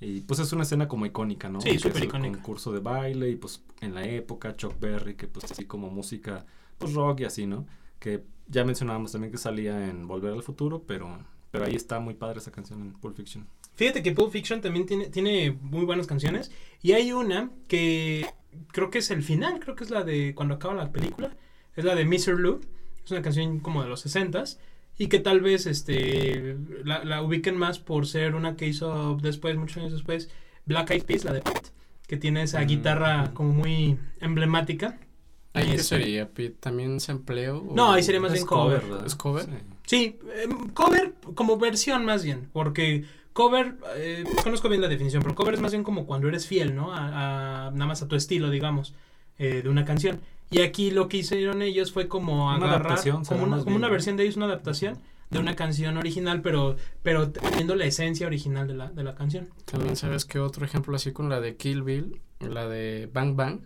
Y pues es una escena como icónica, ¿no? Sí, súper icónica. concurso de baile y pues en la época Chuck Berry, que pues así como música, pues rock y así, ¿no? Que ya mencionábamos también que salía en Volver al Futuro, pero, pero ahí está muy padre esa canción en Pulp Fiction. Fíjate que Pulp Fiction también tiene, tiene muy buenas canciones. Y hay una que creo que es el final, creo que es la de cuando acaba la película. Es la de Mr. Lou. Es una canción como de los 60s. Y que tal vez este la, la ubiquen más por ser una que hizo después, muchos años después, Black Eyed Peas, la de Pete. Que tiene esa Mm. guitarra como muy emblemática. ¿Ahí Y qué es- sería? ¿También se empleo? No, ahí sería más bien cover. ¿Es cover? Sí. Sí, em, cover como versión más bien, porque cover, eh, conozco bien la definición, pero cover es más bien como cuando eres fiel, ¿no? A, a- nada más a tu estilo, digamos, eh, de una canción. Y aquí lo que hicieron ellos fue como Una agarrar, adaptación, como una, como una versión de ellos, una adaptación de una canción original, pero, pero teniendo la esencia original de la, de la canción. También sabes que otro ejemplo así con la de Kill Bill, la de Bang Bang,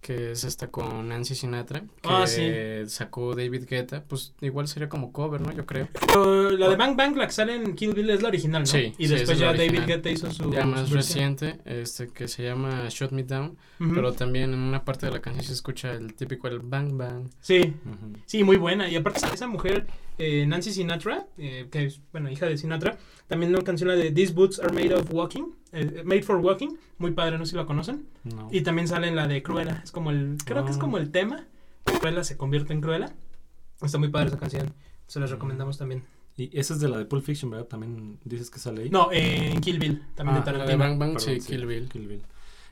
que es esta con Nancy Sinatra, que Ah, sí. sacó David Guetta, pues igual sería como cover, ¿no? Yo creo. Pero la de Bang Bang, la que sale en Kill Bill es la original, ¿no? Sí, y sí, después ya David. Guetta hizo su... Ya más su reciente, este que se llama Shut Me Down, pero también en una parte de la canción se escucha el típico el Bang Bang. Sí. Sí, muy buena. Y aparte esa mujer, eh, Nancy Sinatra, eh, que es, bueno, hija de Sinatra, también una canción la de These Boots Are Made of Walking, eh, Made for Walking, muy padre, no sé si la conocen. No. Y también sale en la de Cruella, es como el, creo que es Ah. como el tema, Cruella se convierte en Cruella. Está muy padre esa canción, se las recomendamos también. Y esa es de la de Pulp Fiction, ¿verdad? También dices que sale ahí. No, eh, en Kill Bill, también Ah, de La de Tarantino. Bang Bang, Perdón, sí, Kill Bill. Kill Bill.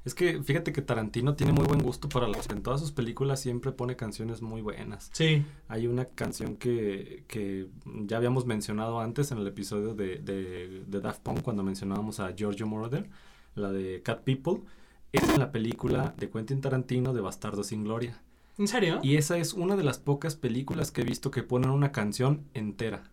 Es que fíjate que Tarantino tiene muy buen gusto para las... En todas sus películas siempre pone canciones muy buenas. Sí, Hay una canción que, que ya habíamos mencionado antes en el episodio de, de, de Daft Punk cuando mencionábamos a Giorgio Moroder, la de Cat People. Es en la película de Quentin Tarantino de Bastardo sin Gloria. ¿en serio? Y esa es una de las pocas películas que he visto que ponen una canción entera.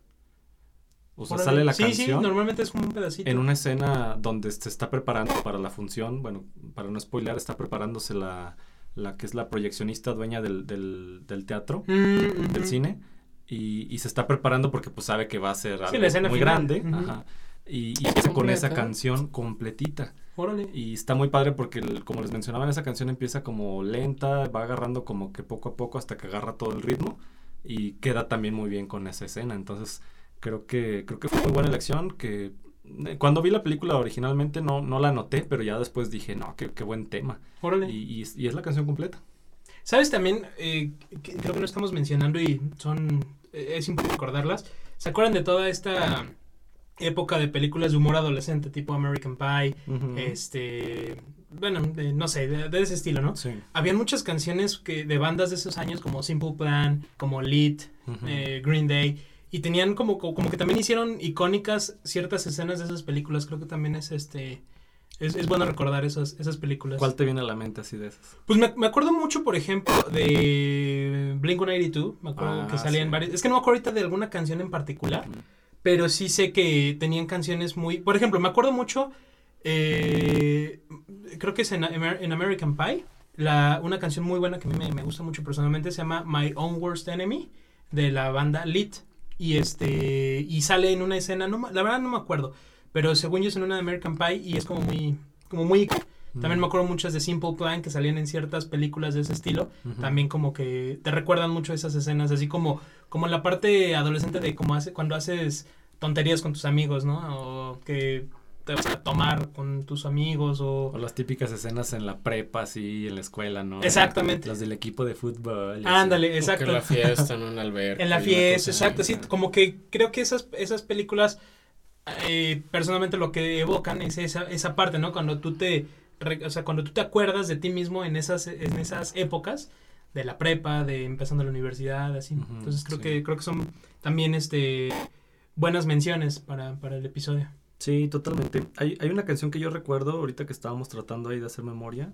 O sea, sale la sí, canción Sí, normalmente es como un pedacito. en una escena donde se está preparando para la función. Bueno, para no spoiler, está preparándose la, la que es la proyeccionista dueña del, del, del teatro, Mm, del ujú. cine. Y, y se está preparando porque pues sabe que va a ser algo la muy final. grande. Ujú. ajá. Y, y empieza con esa Completa. canción completita. Órale. Y está muy padre porque, el- como les mencionaba, esa canción empieza como lenta, va agarrando como que poco a poco hasta que agarra todo el ritmo y queda también muy bien con esa escena. Entonces, creo que creo que fue muy buena elección. Que eh, cuando vi la película originalmente no, no la noté, pero ya después dije, no, qué, qué buen tema. Órale. Y, y es, y es la canción completa. ¿Sabes también? Eh, que creo que no estamos mencionando y son. eh, es importante recordarlas. ¿Se acuerdan de toda esta época de películas de humor adolescente, tipo American Pie? Este. Bueno, de- no sé, de, de ese estilo, ¿no? Sí. Habían muchas canciones que, de bandas de esos años, como Simple Plan, como Lead, eh, Green Day. Y tenían como, como, que también hicieron icónicas ciertas escenas de esas películas. Creo que también es este. Es, es bueno recordar esas, esas películas. ¿Cuál te viene a la mente así de esas? Pues me, me acuerdo mucho, por ejemplo, de Blink 182. Me acuerdo Ah, que salían sí. varias. Es que no me acuerdo ahorita de alguna canción en particular. Pero sí sé que tenían canciones muy. Por ejemplo, me acuerdo mucho. eh, creo que es en, en American Pie. La, una canción muy buena que a mí me, me gusta mucho personalmente se llama My Own Worst Enemy de la banda Lit. Y este. Y sale en una escena. No, la verdad no me acuerdo. Pero según yo es en una de American Pie y es como muy. Como muy. También me acuerdo muchas de Simple Plan que salían en ciertas películas de ese estilo. También como que te recuerdan mucho esas escenas, así como, como la parte adolescente de como hace, cuando haces tonterías con tus amigos, ¿no? O que te vas a tomar con tus amigos o... O las típicas escenas en la prepa, así, en la escuela, ¿no? Exactamente. Las del equipo de fútbol. Ándale, O que exacto. en la fiesta. En la alberca. En la fiesta, exacto, sí, como que creo que esas, esas películas, eh, personalmente lo que evocan es esa, esa parte, ¿no? Cuando tú te, o sea, cuando tú te acuerdas de ti mismo en esas, en esas épocas, de la prepa, de empezando la universidad, así. Ujú, Entonces creo sí. que, creo que son también, este, buenas menciones para, para el episodio. Sí, totalmente. Hay, hay una canción que yo recuerdo ahorita que estábamos tratando ahí de hacer memoria.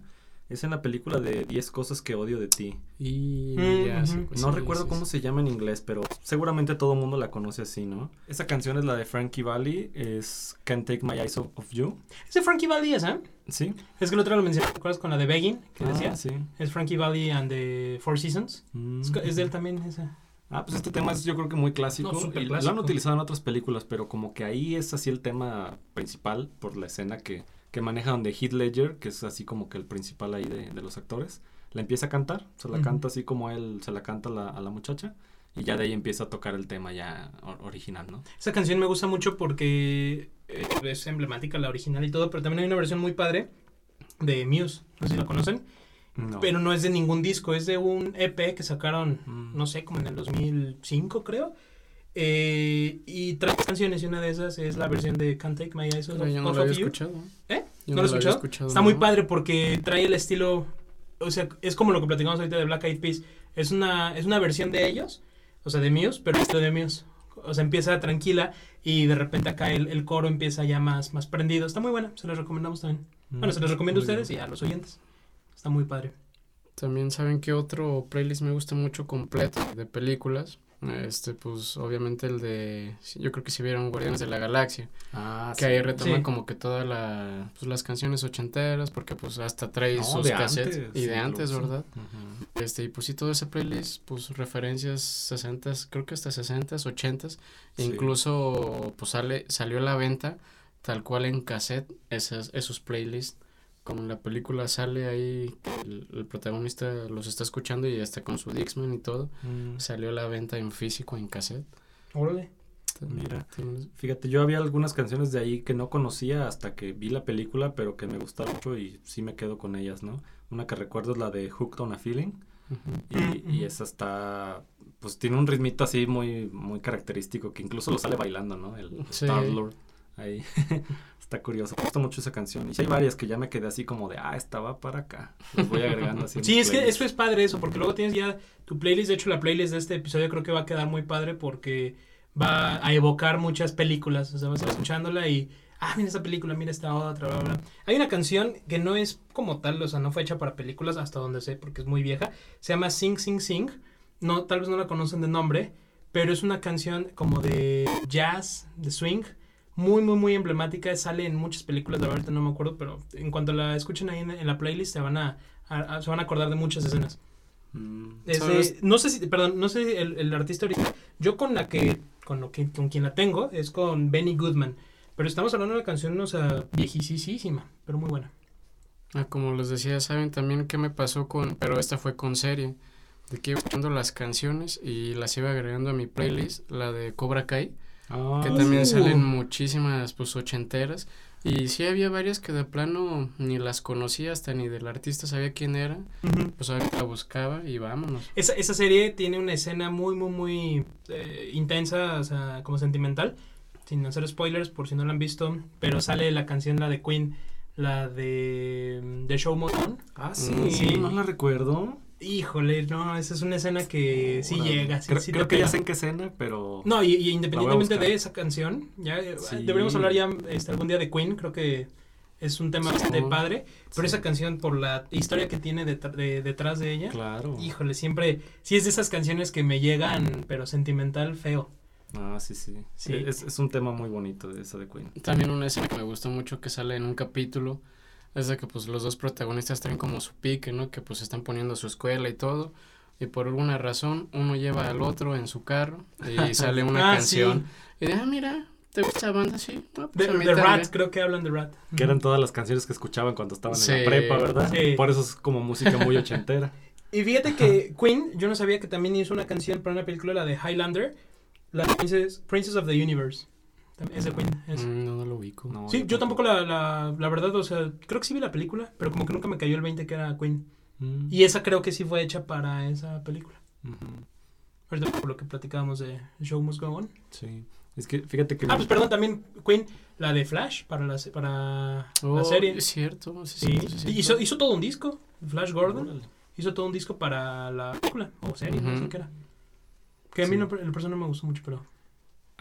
Es en la película de 10 cosas que odio de ti. Y Mm, ya pues, no sí, recuerdo sí, cómo sí. se llama en inglés, pero seguramente todo el mundo la conoce así, ¿no? Esa canción es la de Frankie Valli, es Can't Take My Eyes Off of You. Es de Frankie Valli esa, ¿eh? ¿Sí? Es que el otro lo mencioné, ¿te acuerdas con la de Begging? Que Ah, decía. sí. Es Frankie Valli and the Four Seasons. Mm. Es, es de él también esa. Ah, pues este tema es yo creo que muy clásico. No, y. Lo han utilizado en otras películas, pero como que ahí es así el tema principal por la escena que, que maneja donde Heath Ledger, que es así como que el principal ahí de, de los actores, la empieza a cantar, se la Ujú. canta así como él se la canta a la, a la muchacha y ya de ahí empieza a tocar el tema ya or- original, ¿no? Esa canción me gusta mucho porque eh, es emblemática la original y todo, pero también hay una versión muy padre de Muse, no sé si la conocen, No. pero no es de ningún disco, es de un EP que sacaron, Mm. no sé, como en el 2005 creo, eh, y trae canciones y una de esas es la versión de Can't Take My Eyes Off, yo no Off lo había of You. escuchado. ¿Eh? Yo ¿No lo escuchado? Está muy padre porque trae el estilo, o sea, es como lo que platicamos ahorita de Black Eyed Peas. Es una, es una versión de ellos, o sea, de Muse, pero estilo de Muse. O sea, empieza tranquila y de repente acá el, el coro empieza ya más, más prendido. Está muy buena, se los recomendamos también. Bueno, se los recomiendo a ustedes y a los oyentes. Está muy padre. También saben que otro playlist me gusta mucho completo de películas. Este, pues obviamente el de. Yo creo que si vieron Guardianes de la Galaxia. Ah, Que sí. ahí retoman Sí. como que todas la, pues, las canciones ochenteras. Porque pues hasta trae No, sus cassettes. antes, y de antes, incluso. ¿verdad? Ujú. Este, y pues sí, todo ese playlist, pues referencias 60 creo que hasta 60 80 Sí. Incluso pues sale, salió a la venta tal cual en cassette esas, esos playlists. Como en la película sale ahí, el, el protagonista los está escuchando y hasta con su Dixman y todo. Mm. Salió a la venta en físico, en cassette. Órale. Mira. Fíjate, yo había algunas canciones de ahí que no conocía hasta que vi la película, pero que me gustaron mucho y sí me quedo con ellas, ¿no? Una que recuerdo es la de Hooked on a Feeling y, y esa está, pues tiene un ritmito así muy, muy característico que incluso lo sale bailando, ¿no? El Sí. Star-Lord ahí. está curioso, me gusta mucho esa canción. Y sí hay varias que ya me quedé así como de, ah, esta va para acá. Las voy agregando así. Sí, es que eso es padre eso, porque luego tienes ya tu playlist. De hecho, la playlist de este episodio creo que va a quedar muy padre porque va a evocar muchas películas. O sea, vas a escuchándola y, ah, mira esta película, mira esta otra, bla, bla. Hay una canción que no es como tal, o sea, no fue hecha para películas hasta donde sé, porque es muy vieja. Se llama Sing, Sing, Sing. No, tal vez no la conocen de nombre, pero es una canción como de jazz, de swing, muy, muy, muy emblemática. Sale en muchas películas, la verdad ahorita no me acuerdo, pero en cuanto la escuchen ahí en, en la playlist, se van a, a- a- se van a acordar de muchas escenas. Mm, de- no sé si, perdón, no sé el, el artista original. Yo con la que, con lo que, con quien la tengo, es con Benny Goodman. Pero estamos hablando de una canción, o sea, viejísima, pero muy buena. Ah, como les decía, ¿saben también qué me pasó con, pero esta fue con serie, de que iba escuchando las canciones y las iba agregando a mi playlist, la de Cobra Kai, Ah, que Uh. también salen muchísimas, pues, ochenteras, y sí había varias que de plano ni las conocía hasta ni del artista sabía quién era, pues ahorita la buscaba y vámonos. Esa, esa serie tiene una escena muy, muy, muy eh, intensa, o sea, como sentimental. Sin hacer spoilers por si no la han visto. Pero sale la canción, la de Queen, la de mm, The Show Must Go On. Ah, sí, Mm, sí. no la recuerdo. Híjole, no, esa es una escena que sí llega. Sí, creo sí creo que ya sé en qué escena, pero... No, y, y independientemente de esa canción, ya eh, Sí. deberíamos hablar ya este, algún día de Queen, creo que es un tema bastante padre, pero Sí. esa canción por la historia que tiene detr- de- detrás de ella, Claro. híjole, siempre, sí es de esas canciones que me llegan, pero sentimental feo. Ah, sí, sí. Sí. Es, es un tema muy bonito de esa de Queen. También una escena que me gustó mucho que sale en un capítulo es de que pues los dos protagonistas traen como su pique, ¿no? Que pues están poniendo su escuela y todo. Y por alguna razón uno lleva al otro en su carro y sale una Ah, canción. Y de, ah, mira, ¿te gusta la banda? Sí. "Ah, pues De, a mí de también". Rat, creo que hablan de Rat. Que eran todas las canciones que escuchaban cuando estaban en la prepa, ¿verdad? Sí. Por eso es como música muy ochentera. Y fíjate que Queen, yo no sabía que también hizo una canción para una película, la de Highlander, la de Princess, Princess of the Universe. Es de Queen. es. Mm, no, no lo ubico. No, Sí, yo tampoco la, la, la verdad, o sea, creo que sí vi la película, pero como que nunca me cayó el 20 que era Queen. Mm, Y esa creo que sí fue hecha para esa película. Ahorita por lo que platicábamos de Show Must Go On. Sí. Es que fíjate que... Ah, pues perdón, también Queen, la de Flash para la, para Oh, la serie. Es cierto, sí, Sí, hizo, hizo todo un disco, Flash Gordon, Órale. hizo todo un disco para la película, o serie, no sé qué era. Que a mí Sí. no, el persona no me gustó mucho, pero...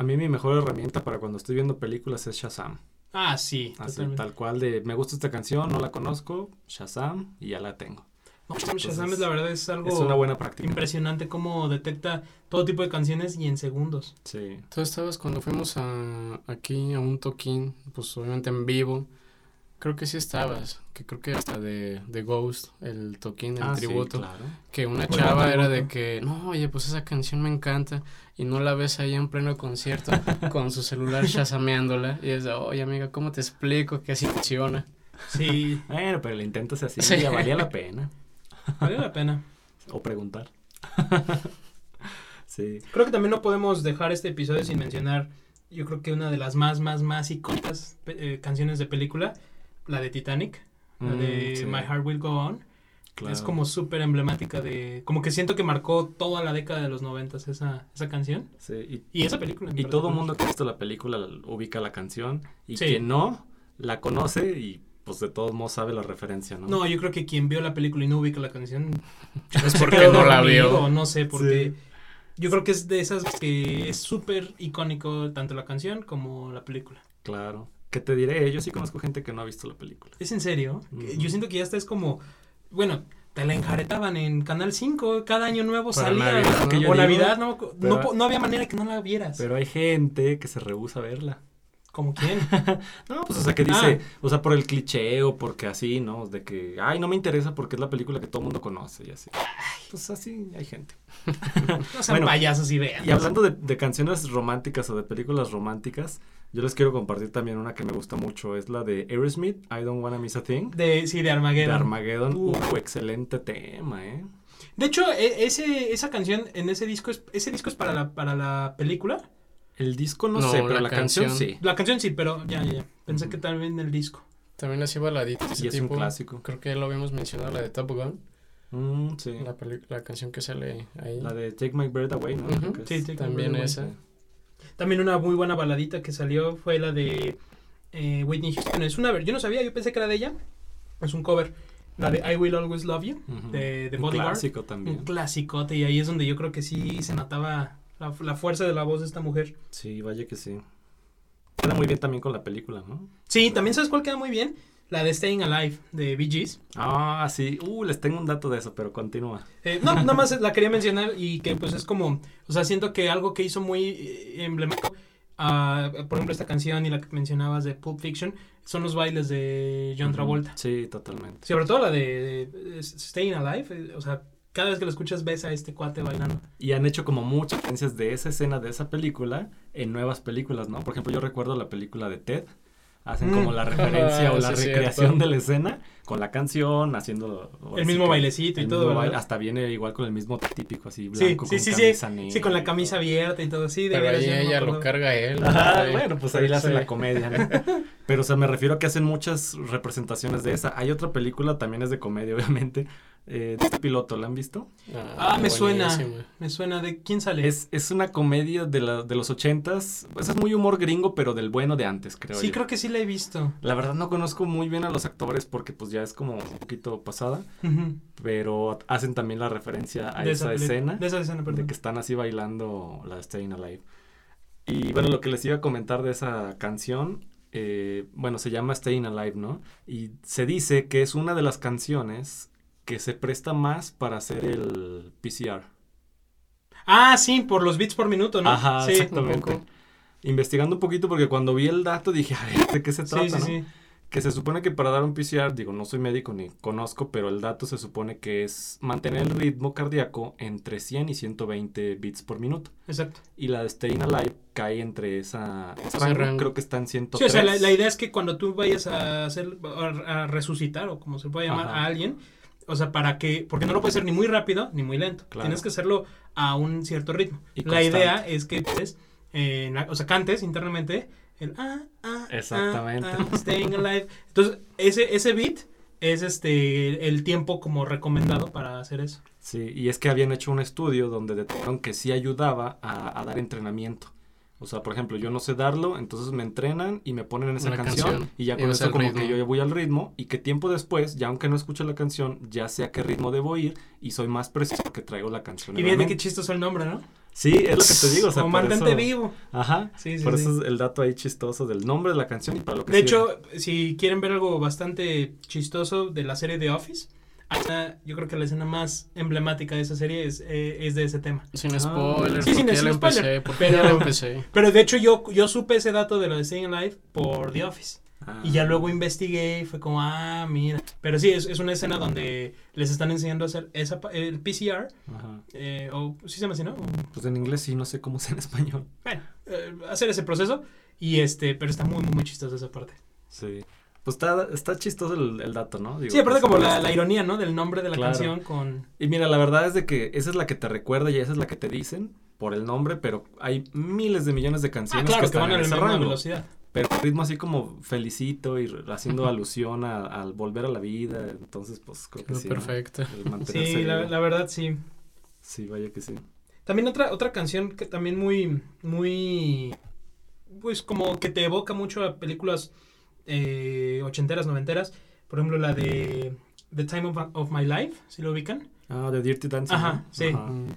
A mí mi mejor herramienta para cuando estoy viendo películas es Shazam. Ah, sí, Así, totalmente. tal cual de, me gusta esta canción, no la conozco, Shazam, y ya la tengo. No, Shazam Entonces, es la verdad es algo Es una buena práctica. impresionante cómo detecta todo tipo de canciones y en segundos. Sí. Tú estabas cuando fuimos a, aquí a un toquín, pues obviamente en vivo. Creo que sí estabas, que creo que hasta de, de Ghost, el toquín, el Ah, sí, tributo. claro. Que una chava era de que, no, oye, pues esa canción me encanta. Y no la ves ahí en pleno concierto con su celular chasameándola. Y es de, oye, amiga, ¿cómo te explico que así funciona? Sí, Bueno, pero el intento se así, Sí. ya valía la pena. vale la pena. O preguntar. sí. Creo que también no podemos dejar este episodio sin mencionar, yo creo que una de las más, más, más icónicas eh, canciones de película, la de Titanic, la Mm, de sí, My Heart Will Go On. Claro. Es como súper emblemática de... Como que siento que marcó toda la década de los noventas esa, esa canción. Sí, y, Y esa película. y todo mundo que ha visto la película la- ubica la canción. Y Sí. quien no, la conoce y pues de todos modos sabe la referencia, ¿no? No, yo creo que quien vio la película y no ubica la canción Es porque no la vio. No sé, porque Sí. yo creo que es de esas que es súper icónico tanto la canción como la película. Claro. ¿Qué te diré? Yo sí conozco gente que no ha visto la película. ¿Es en serio? Yo siento que ya está es como, bueno, te la enjaretaban en Canal 5, cada año nuevo Para salía. Navidad, ¿no? o Navidad, no, no, pero- po- no había manera que no la vieras. Pero hay gente que se rehúsa a verla. ¿Como quién? No, pues o sea, que dice, o sea, por el cliché o porque así, ¿no? De que, ay, no me interesa porque es la película que todo el mundo conoce y así. Pues así hay gente. No sean Bueno, payasos y vean. Y hablando de, de canciones románticas o de películas románticas, yo les quiero compartir también una que me gusta mucho. Es la de Aerosmith, I Don't Wanna Miss a Thing. De, sí, de De Armageddon. Armageddon. Uh. Uh, excelente tema, ¿eh? De hecho, e- ese, esa canción en ese disco es, ese disco es para la, para la película. El disco no, No, sé, pero la la, canción, canción. sí. La canción sí, pero ya, ya, ya. Pensé que también el disco. También así baladita ese Y es un clásico. Creo que lo habíamos mencionado, la de Top Gun. Mm, sí. La, la canción que sale ahí. La de Take My Breath Away, ¿no? Que es. Sí, Take My También Breath esa. También una muy buena baladita que salió fue la de eh, Whitney Houston. Es una yo no sabía, yo pensé que era de ella. Es un cover. La de I Will Always Love You, de, de Un Bodyguard. clásico también. Un clasicote. Y ahí es donde yo creo que sí se notaba la, la fuerza de la voz de esta mujer. Sí, vaya que sí. Queda muy bien también con la película, ¿no? Sí, también sabes cuál queda muy bien. La de Staying Alive de Bee Gees. Ah, sí. Uh, les tengo un dato de eso, pero continúa. Eh, no, nada más la quería mencionar y que pues es como, o sea, siento que algo que hizo muy eh, emblemático, ah, por ejemplo, esta canción y la que mencionabas de Pulp Fiction, son los bailes de John Travolta. Sí, totalmente. Sobre todo la de, de Staying Alive, eh, o sea, cada vez que lo escuchas ves a este cuate bailando. Y han hecho como muchas referencias de esa escena, de esa película, en nuevas películas, ¿no? Por ejemplo, yo recuerdo la película de Ted. Hacen Mm. como la referencia Ah, o la sí, recreación cierto. de la escena con la canción, haciendo... El sí mismo que bailecito y todo, hasta viene igual con el mismo típico, así, Sí, blanco, sí, con sí, sí. camisa negra Sí, con la camisa abierta y todo, sí, de Pero ahí no ella lo carga él. Ajá, Sí. bueno, pues ahí le hacen Sí. la comedia, ¿no? Pero, o sea, me refiero a que hacen muchas representaciones de esa. Hay otra película, también es de comedia, obviamente, eh, de este piloto, ¿la han visto? Ah, me suena. Me suena de quién sale. Es, es una comedia de, la, de los ochentas, pues es muy humor gringo, pero del bueno de antes, creo sí, yo. creo que sí la he visto. La verdad no conozco muy bien a los actores porque pues ya es como un poquito pasada, pero hacen también la referencia a De esa, escena. De esa escena, de perdón. que están así bailando la de Staying Alive. Y bueno, lo que les iba a comentar de esa canción, eh, bueno, se llama Staying Alive, ¿no? Y se dice que es una de las canciones que se presta más para hacer el PCR. Ah, sí, por los beats por minuto, ¿no? Ajá, sí. exactamente. un poco. Investigando un poquito porque cuando vi el dato dije, a ver, ¿de qué se trata? Sí, sí, no? sí. Que se supone que para dar un PCR, digo, no soy médico ni conozco, pero el dato se supone que es mantener el ritmo cardíaco entre 100 y 120 beats por minuto. Exacto. Y la de Staying Alive cae entre esa, rango, rango. creo que está en 103. Sí, o sea, la, la idea es que cuando tú vayas a hacer, a, a resucitar, o como se puede llamar, Ajá. a alguien, o sea, para que, porque no lo puedes hacer ni muy rápido ni muy lento. Claro. Tienes que hacerlo a un cierto ritmo. Y la constante. idea es que, pues, eh, o sea, cantes internamente el ah, ah, ah, Exactamente. ah, staying alive. Entonces, ese, ese beat es este el tiempo como recomendado para hacer eso. Sí, y es que habían hecho un estudio donde detectaron que sí ayudaba a, a dar entrenamiento. O sea, por ejemplo, yo no sé darlo, entonces me entrenan y me ponen en esa canción, canción, y ya con eso como ritmo. que yo ya voy al ritmo y que tiempo después, ya aunque no escuche la canción, ya sé a qué ritmo debo ir y soy más preciso porque traigo la canción. Y viene qué chistoso el nombre, ¿no? Sí, es lo que te digo, o sea, Como mantente eso- vivo. Ajá, Sí, sí, por sí. eso es el dato ahí chistoso del nombre de la canción y para lo que De sirve. hecho, si quieren ver algo bastante chistoso de la serie The Office, yo creo que la escena más emblemática de esa serie es, eh, es de ese tema. Sin Ah, spoilers. sí, sin- empecé, spoiler, porque pero- ya lo empecé. Pero de hecho yo, yo supe ese dato de lo de Staying Alive por The Office. Ah. Y ya luego investigué y fue como, ah, mira. Pero sí, es, es una escena donde les están enseñando a hacer esa, el PCR, Ajá. eh, o sí se llama así, ¿no? Pues en inglés sí, no sé cómo es en español. Bueno, eh, hacer ese proceso. Y este, pero está muy, muy, muy chistosa esa parte. Sí. Pues está, está chistoso el, el dato, ¿no? Digo, Sí, aparte pues, como la, la ironía, ¿no? Del nombre de la Claro. canción con... Y mira, la verdad es de que esa es la que te recuerda y esa es la que te dicen por el nombre, pero hay miles de millones de Ah, canciones claro, que, están van en ese rango. velocidad. Pero ritmo así como felicito y haciendo alusión al volver a la vida, entonces pues creo que sí. ¿no? perfecto. El mantenerse Sí, la, la verdad sí. Sí, vaya que sí. También otra, otra canción que también muy, muy, pues como que te evoca mucho a películas eh, ochenteras, noventeras. Por ejemplo, la de The Time of, of My Life, si lo ubican. Ah, de Dirty Dancing. Ajá, sí.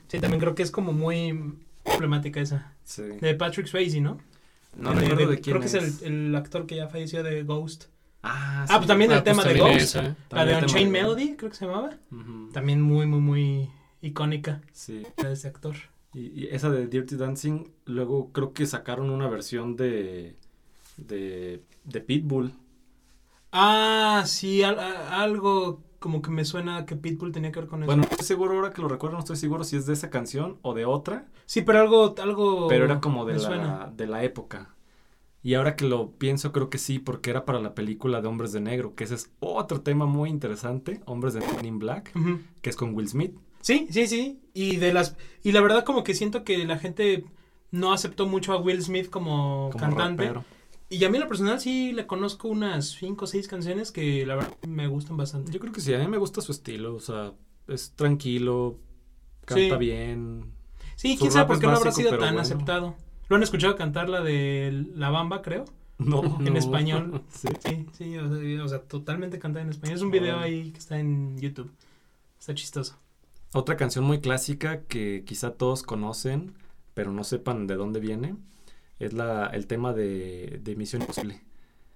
Sí, también creo que es como muy emblemática esa. sí. De Patrick Swayze, ¿no? No De- recuerdo de- de quién Creo que es. el, el actor que ya falleció de Ghost. Ah, Ah, pues también el Ah, pues tema de Ghost. esa. La de el Unchained. Melody, creo que se llamaba. También muy, muy, muy icónica Sí. de ese actor. Y, y esa de Dirty Dancing, luego creo que sacaron una versión de, de, de Pitbull. Ah, sí, al- a- algo como que me suena que Pitbull tenía que ver con eso. Bueno, no estoy seguro ahora que lo recuerdo, no estoy seguro si es de esa canción o de otra, sí, pero algo, algo. pero era como de la, suena. de la época. Y ahora que lo pienso, creo que sí, porque era para la película de Hombres de Negro, que ese es otro tema muy interesante, Hombres de in Black, que es con Will Smith. Sí, sí, sí. Y de las y la verdad como que siento que la gente no aceptó mucho a Will Smith como, Como cantante. rapero. Y a mí en lo personal sí le conozco unas cinco o seis canciones que la verdad me gustan bastante. Yo creo que sí, a mí me gusta su estilo, o sea, es tranquilo, canta Sí. bien. Sí, quién sabe por qué no habrá sido tan bueno. aceptado. ¿Lo han escuchado cantar la de La Bamba, creo? No, En No. español. sí. Sí, sí, o sea, o sea, totalmente cantada en español. Es un video ahí que está en YouTube. Está chistoso. Otra canción muy clásica que quizá todos conocen, pero no sepan de dónde viene, es la, el tema de, de Misión Imposible.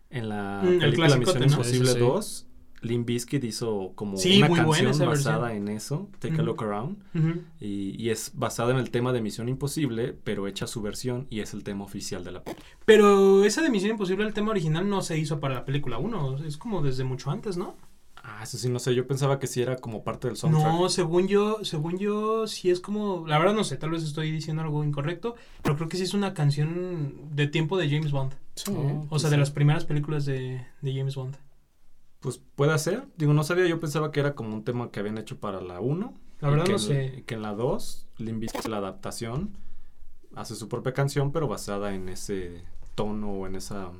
En la Mm, el película Misión ¿no? Imposible Sí, sí, sí. 2, Limp Bizkit hizo como Sí, una canción basada versión. en eso, Take a. Look Around, y, y es basada en el tema de Misión Imposible, pero hecha su versión y es el tema oficial de la película. Pero esa de Misión Imposible, el tema original no se hizo para la película 1, es como desde mucho antes, ¿no? Ah, eso sí, no sé, yo pensaba que sí era como parte del soundtrack. No, según yo, según yo, sí es como, la verdad no sé, tal vez estoy diciendo algo incorrecto, pero creo que sí es una canción de tiempo de James Bond, Sí. Oh. o sea, de las primeras películas de, de James Bond. Pues puede ser, digo, no sabía, yo pensaba que era como un tema que habían hecho para la 1. La verdad que no sé. y que en la 2, Limp Bizkit, la adaptación, hace su propia canción, pero basada en ese tono o en esa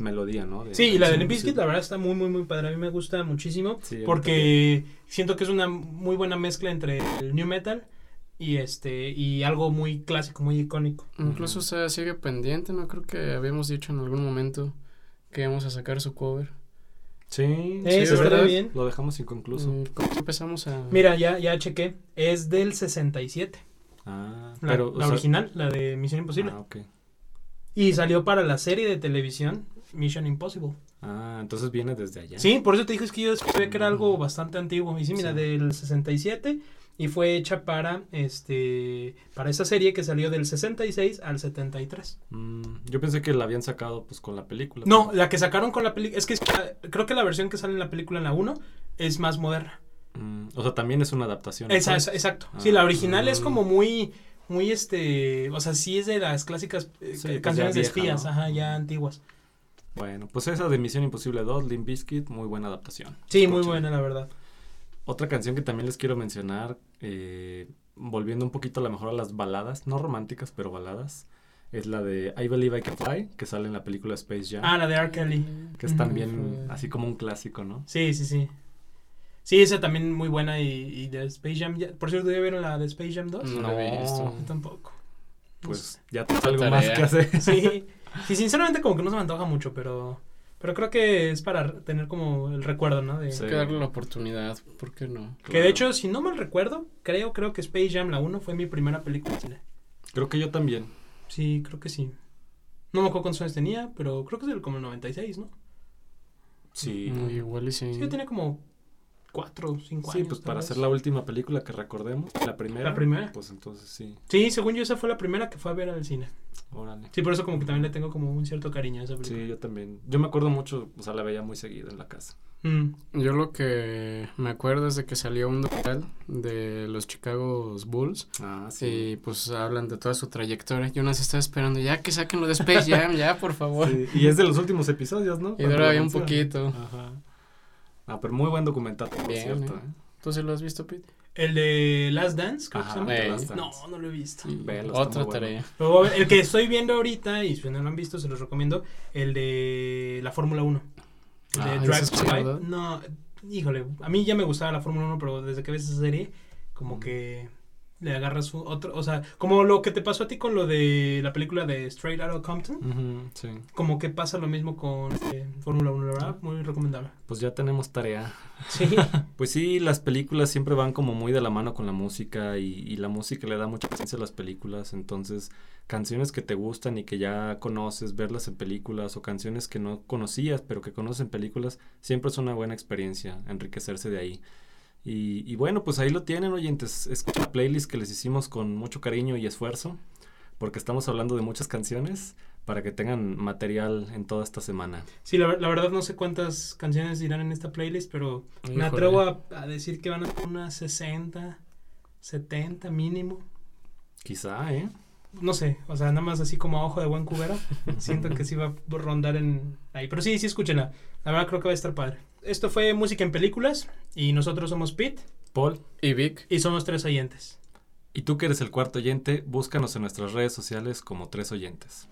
melodía, ¿no? De- Sí, y la de Limp Bizkit, la verdad está muy, muy, muy padre. A mí me gusta muchísimo. Sí, porque siento que es una muy buena mezcla entre el new metal y este y algo muy clásico, muy icónico. Incluso Ujú. o sea, sigue pendiente, ¿no? Creo que habíamos dicho en algún momento que íbamos a sacar su cover. Sí, Eh, sí, verdad, bien. Lo dejamos inconcluso. Mm, ¿Cómo empezamos a...? Mira, ya, ya chequé. Es del 67. Ah, La, pero. o la sea- original, la de Misión Imposible. Ah, ok. Y salió para la serie de televisión Mission Impossible. Ah, entonces viene desde allá. Sí, por eso te dije es que yo sabía que era algo bastante antiguo. Y sí, mira, Sí. del 67 y fue hecha para este para esa serie que salió del 66 al 73. Mm, yo pensé que la habían sacado pues con la película. No, pero- la que sacaron con la película es que es- creo que la versión que sale en la película en la 1 es más moderna. Mm, o sea, también es una adaptación. Esa, entonces. esa- exacto. Ah. Sí, la original es Mm. como muy muy este, o sea, sí es de las clásicas eh, Sí, pues canciones de espías, ¿no? ajá, ya antiguas. Bueno, pues esa de Misión Imposible 2, Limp Bizkit, muy buena adaptación. Sí, muy buena la verdad. Otra canción que también les quiero mencionar, eh, volviendo un poquito a lo mejor a las baladas, no románticas, pero baladas, es la de I Believe I Can Fly, que sale en la película Space Jam, Ah, la de R. Kelly. que es también así como un clásico, ¿no? Sí, sí, sí. Sí, esa también muy buena y, y de Space Jam. ya- por cierto, ¿ya vieron la de Space Jam 2? No, No. Yo tampoco. No Pues ya tengo algo más que hacer. Sí, sí, sinceramente como que no se me antoja mucho, pero pero creo que es para tener como el recuerdo, ¿no? De, Sí. Hay que darle la oportunidad, ¿por qué no? Que Claro. de hecho, si no mal recuerdo, creo creo que Space Jam la 1 fue mi primera película de cine. Creo que yo también. Sí, creo que sí. No me acuerdo cuántos años tenía, pero creo que es del como el 96, ¿no? Sí. Mm, Igual y sí. Sí, yo tenía como 4 o 5 Sí, años. pues tal para vez. hacer la última película que recordemos, la primera. La primera. Pues entonces sí, Sí, según yo esa fue la primera que fue a ver al cine. órale. Sí, por eso como que también le tengo como un cierto cariño a esa película. Sí, yo también. Yo me acuerdo mucho, o sea, la veía muy seguido en la casa. Mm. Yo lo que me acuerdo es de que salió un documental de los Chicago Bulls Ah, y pues hablan de toda su trayectoria. Yo no se estaba esperando ya que saquen lo de Space Jam, ya por favor. Sí, Y es de los últimos episodios, ¿no? Y Cuando dura lo bien un poquito. Ajá. Ah, pero muy buen documental, por Bien, cierto. ¿eh? ¿eh? ¿Tú sí lo has visto, Pete? El de Last Dance, creo Ajá, que se llama. The Last Dance. No, no lo he visto. Velo, Otra bueno. tarea. Ver, el que estoy viendo ahorita, y si no lo han visto, se los recomiendo, el de la Fórmula 1. El de Ah, Drive to Survive. No, híjole, a mí ya me gustaba la Fórmula 1, pero desde que ves esa serie, como Mm. que le agarras un- otro, o sea, como lo que te pasó a ti con lo de la película de Straight Outta Compton, sí. como que pasa lo mismo con este, Fórmula 1, la verdad, muy recomendable. Pues ya tenemos tarea. Sí, Pues sí, las películas siempre van como muy de la mano con la música y, y la música le da mucha presencia a las películas, entonces canciones que te gustan y que ya conoces, verlas en películas o canciones que no conocías pero que conoces en películas, siempre es una buena experiencia enriquecerse de ahí. Y, y bueno, pues ahí lo tienen, oyentes, es la playlist que les hicimos con mucho cariño y esfuerzo, porque estamos hablando de muchas canciones para que tengan material en toda esta semana. sí la, la verdad no sé cuántas canciones irán en esta playlist, pero me Híjole. atrevo a, a decir que van a ser unas 60, 70 mínimo. Quizá, ¿eh? No sé, o sea, nada más así como a ojo de buen cubero. Siento que sí va a rondar en ahí. Pero sí, sí, escúchenla. La verdad creo que va a estar padre. Esto fue Música en Películas y nosotros somos Pete Paul. ¿Y Vic? y somos tres oyentes. Y tú que eres el cuarto oyente, búscanos en nuestras redes sociales como tres oyentes.